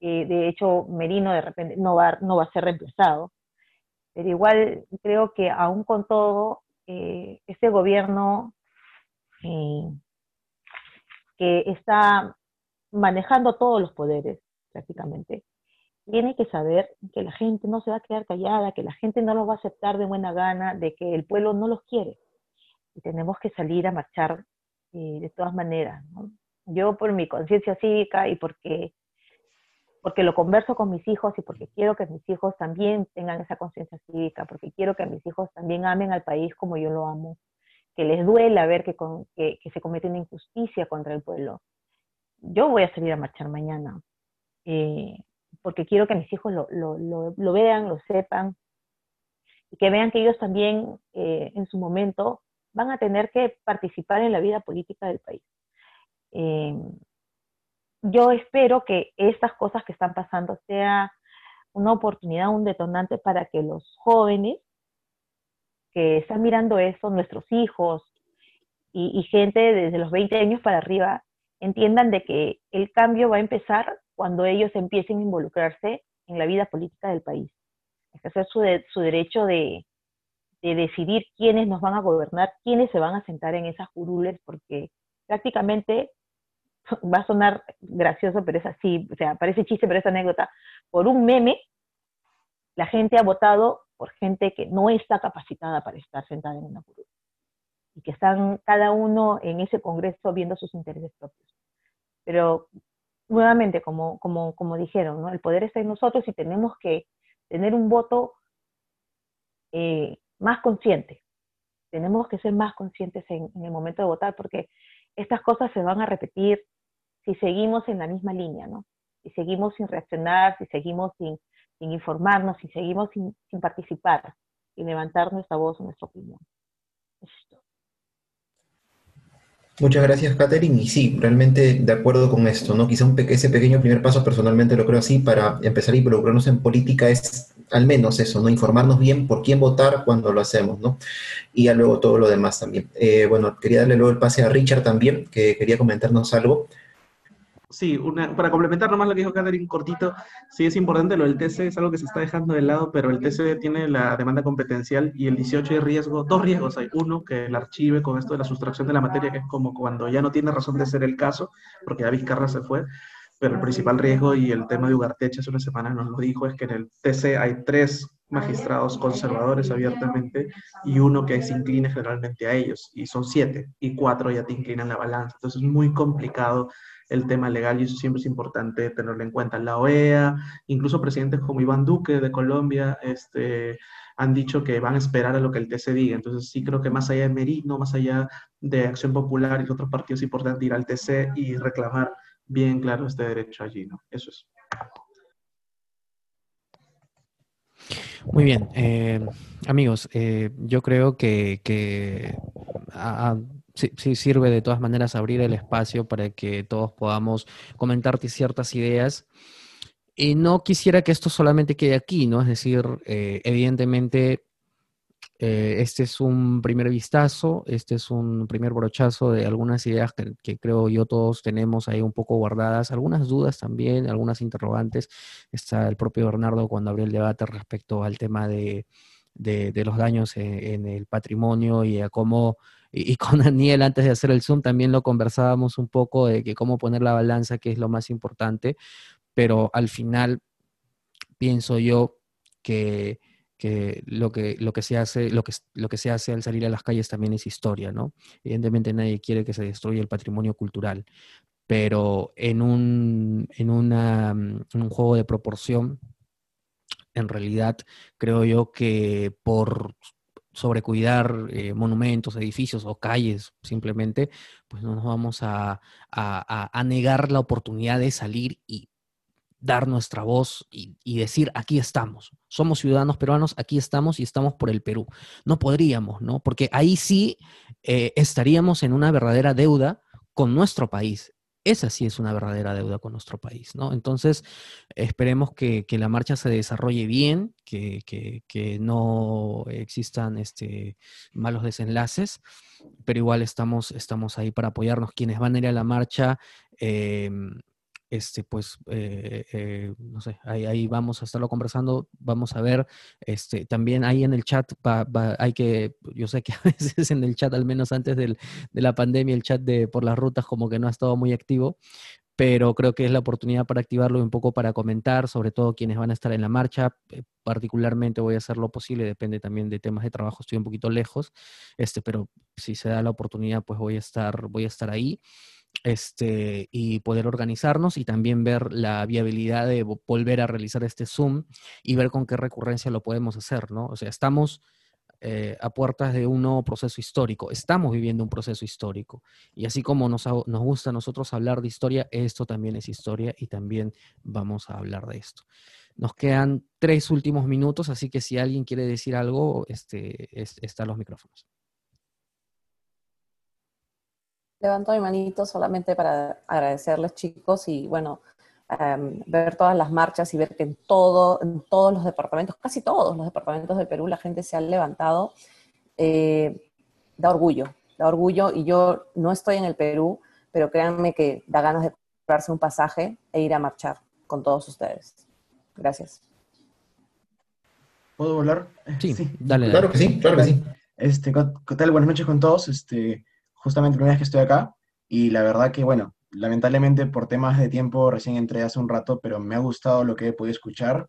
eh, de hecho Merino de repente no va, no va a ser reemplazado, pero igual creo que aún con todo, eh, este gobierno eh, que está manejando todos los poderes prácticamente, tiene que saber que la gente no se va a quedar callada, que la gente no los va a aceptar de buena gana, de que el pueblo no los quiere. Y tenemos que salir a marchar de todas maneras. Yo por mi conciencia cívica y porque, porque lo converso con mis hijos y porque quiero que mis hijos también tengan esa conciencia cívica, porque quiero que mis hijos también amen al país como yo lo amo, que les duela ver que, que, se comete una injusticia contra el pueblo. Yo voy a salir a marchar mañana, eh, porque quiero que mis hijos lo, lo, lo, vean, lo sepan, y que vean que ellos también eh, en su momento van a tener que participar en la vida política del país. Eh, yo espero que estas cosas que están pasando sea una oportunidad, un detonante para que los jóvenes que están mirando eso, nuestros hijos y, gente desde los 20 años para arriba, entiendan de que el cambio va a empezar cuando ellos empiecen a involucrarse en la vida política del país. Ejercer su, su derecho de, de decidir quiénes nos van a gobernar, quiénes se van a sentar en esas curules, porque prácticamente <laughs> va a sonar gracioso, pero es así, o sea, parece chiste, pero es anécdota. Por un meme, la gente ha votado por gente que no está capacitada para estar sentada en una curul. Y que están cada uno en ese congreso viendo sus intereses propios. Pero nuevamente, como, como, como dijeron, ¿no? el poder está en nosotros y tenemos que tener un voto eh, más consciente. Tenemos que ser más conscientes en, en, el momento de votar porque estas cosas se van a repetir si seguimos en la misma línea, ¿no? Si seguimos sin reaccionar, si seguimos sin, informarnos, si seguimos sin, participar y levantar nuestra voz o nuestra opinión. Muchas gracias, Catherine. Y sí, realmente de acuerdo con esto, ¿no? Quizá un ese pequeño primer paso, personalmente lo creo así, para empezar a involucrarnos en política es al menos eso, ¿no? Informarnos bien por quién votar cuando lo hacemos, ¿no? Y luego todo lo demás también. Eh, bueno, quería darle luego el pase a Richard también, que quería comentarnos algo. Sí, para complementar nomás lo que dijo Catherine cortito, sí es importante, lo del TC es algo que se está dejando de lado, pero el TC tiene la demanda competencial y el 18 hay riesgo, dos riesgos hay. Uno, que el archive con esto de la sustracción de la materia, que es como cuando ya no tiene razón de ser el caso, porque ya Vizcarra se fue, pero el principal riesgo y el tema de Ugarteche hace una semana nos lo dijo es que en el TC hay tres magistrados conservadores abiertamente y uno que se incline generalmente a ellos, y son siete, y cuatro ya te inclinan la balanza. Entonces es muy complicado el tema legal y eso siempre es importante tenerlo en cuenta. La OEA, incluso presidentes como Iván Duque de Colombia, este, han dicho que van a esperar a lo que el TC diga. Entonces sí creo que más allá de Merino, más allá de Acción Popular y otros partidos, es importante ir al TC y reclamar bien claro este derecho allí, ¿no? Eso es. Muy bien, eh, amigos, eh, yo creo que, que sí, sirve de todas maneras abrir el espacio para que todos podamos comentarte ciertas ideas. Y no quisiera que esto solamente quede aquí, ¿no? Es decir, eh, evidentemente, eh, este es un primer vistazo, este es un primer brochazo de algunas ideas que, creo yo todos tenemos ahí un poco guardadas, algunas dudas también, algunas interrogantes. Está el propio Bernardo cuando abrió el debate respecto al tema de, los daños en, el patrimonio y a cómo y, con <laughs> Daniel antes de hacer el Zoom también lo conversábamos un poco de que cómo poner la balanza, que es lo más importante, pero al final pienso yo que, lo que lo que se hace, lo que, lo que se hace al salir a las calles también es historia, ¿no? Evidentemente nadie quiere que se destruya el patrimonio cultural, pero en un, en una, en un juego de proporción, en realidad creo yo que por sobre cuidar eh, monumentos, edificios o calles simplemente, pues no nos vamos a, negar la oportunidad de salir y dar nuestra voz y, decir, aquí estamos, somos ciudadanos peruanos, aquí estamos y estamos por el Perú. No podríamos, ¿no? Porque ahí sí eh, estaríamos en una verdadera deuda con nuestro país esa sí es una verdadera deuda con nuestro país, ¿no? Entonces, esperemos que, la marcha se desarrolle bien, que, no existan este, malos desenlaces, pero igual estamos, estamos ahí para apoyarnos. Quienes van a ir a la marcha, em, este, pues, eh, eh, no sé, ahí, vamos a estarlo conversando, vamos a ver, este, también ahí en el chat, hay que, yo sé que <laughs> a veces en el chat, al menos antes de la pandemia, el chat de por las rutas como que no ha estado muy activo, pero creo que es la oportunidad para activarlo un poco para comentar, sobre todo quienes van a estar en la marcha, eh, particularmente voy a hacer lo posible, depende también de temas de trabajo, estoy un poquito lejos, este, pero si se da la oportunidad, pues voy a estar, voy a estar ahí este, y poder organizarnos y también ver la viabilidad de volver a realizar este Zoom y ver con qué recurrencia lo podemos hacer, ¿no? O sea, estamos eh, a puertas de un nuevo proceso histórico, estamos viviendo un proceso histórico y así como nos, nos gusta a nosotros hablar de historia, esto también es historia y también vamos a hablar de esto. Nos quedan tres últimos minutos, así que si alguien quiere decir algo, este, están los micrófonos. Levanto mi manito solamente para agradecerles chicos y bueno, em, ver todas las marchas y ver que en, todo, en todos los departamentos, casi todos los departamentos del Perú, la gente se ha levantado eh, da orgullo, da orgullo y yo no estoy en el Perú, pero créanme que da ganas de comprarse un pasaje e ir a marchar con todos ustedes. Gracias. ¿Puedo hablar? Sí, dale, Claro que sí, claro que sí. Este, ¿qué tal? Buenas noches con todos. Este, justamente primera vez que estoy acá y la verdad que, bueno, lamentablemente por temas de tiempo recién entré hace un rato, pero me ha gustado lo que he podido escuchar,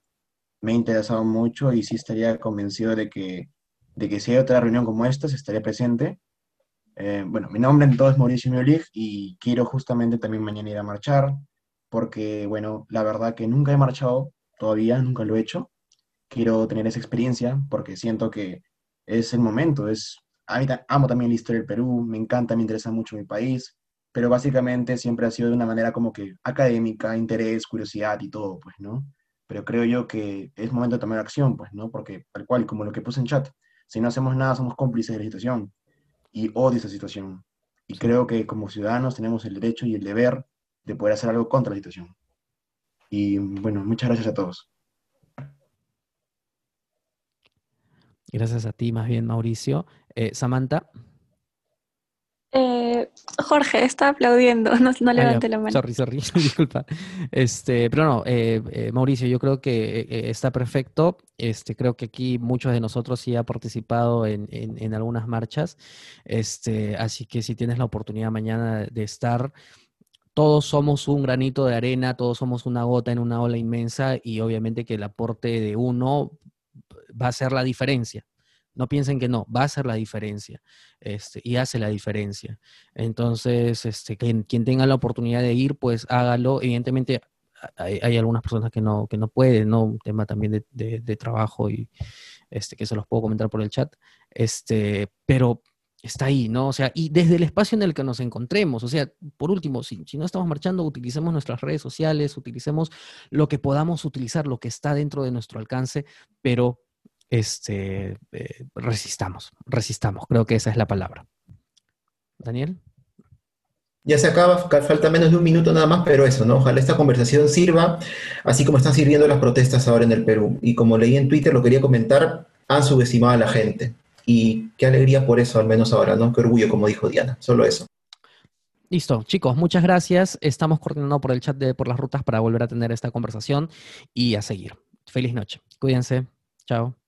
me ha interesado mucho y sí estaría convencido de que, de que si hay otra reunión como esta, se estaría presente. Eh, bueno, mi nombre en todo es Mauricio Miolig y quiero justamente también mañana ir a marchar, porque, bueno, la verdad que nunca he marchado todavía, nunca lo he hecho. Quiero tener esa experiencia porque siento que es el momento, es, amo también la historia del Perú, me encanta, me interesa mucho mi país, pero básicamente siempre ha sido de una manera como que académica, interés, curiosidad y todo, pues, ¿no? Pero creo yo que es momento de tomar acción, pues, ¿no? Porque tal cual, como lo que puse en chat, si no hacemos nada somos cómplices de la situación y odio esa situación. Y creo que como ciudadanos tenemos el derecho y el deber de poder hacer algo contra la situación. Y bueno, muchas gracias a todos. Gracias a ti, más bien, Mauricio. Eh, Samantha. Eh, Jorge, está aplaudiendo, <laughs> no, no levante la mano. Sorry, sorry, <laughs> disculpa. Este, pero no, eh, eh, Mauricio, yo creo que eh, está perfecto. Este, creo que aquí muchos de nosotros sí ha participado en, en, en, algunas marchas. Este, así que si tienes la oportunidad mañana de estar, todos somos un granito de arena, todos somos una gota en una ola inmensa y obviamente que el aporte de uno va a ser la diferencia. No piensen que no, va a ser la diferencia este, y hace la diferencia. Entonces, este, quien, quien, tenga la oportunidad de ir, pues hágalo. Evidentemente, hay, hay, algunas personas que no, que no pueden, ¿no? Tema también de, de, de, trabajo y este, que se los puedo comentar por el chat. Este, pero está ahí, ¿no? O sea, y desde el espacio en el que nos encontremos, o sea, por último, si, si, no estamos marchando, utilicemos nuestras redes sociales, utilicemos lo que podamos utilizar, lo que está dentro de nuestro alcance, pero este, eh, resistamos, resistamos, creo que esa es la palabra. Daniel. Ya se acaba, falta menos de un minuto nada más, pero eso, ¿no? Ojalá esta conversación sirva, así como están sirviendo las protestas ahora en el Perú. Y como leí en Twitter, lo quería comentar, han subestimado a la gente. Y qué alegría por eso, al menos ahora, ¿no? Qué orgullo, como dijo Diana, solo eso. Listo, chicos, muchas gracias. Estamos coordinando por el chat de Por las Rutas para volver a tener esta conversación y a seguir. Feliz noche. Cuídense. Chao.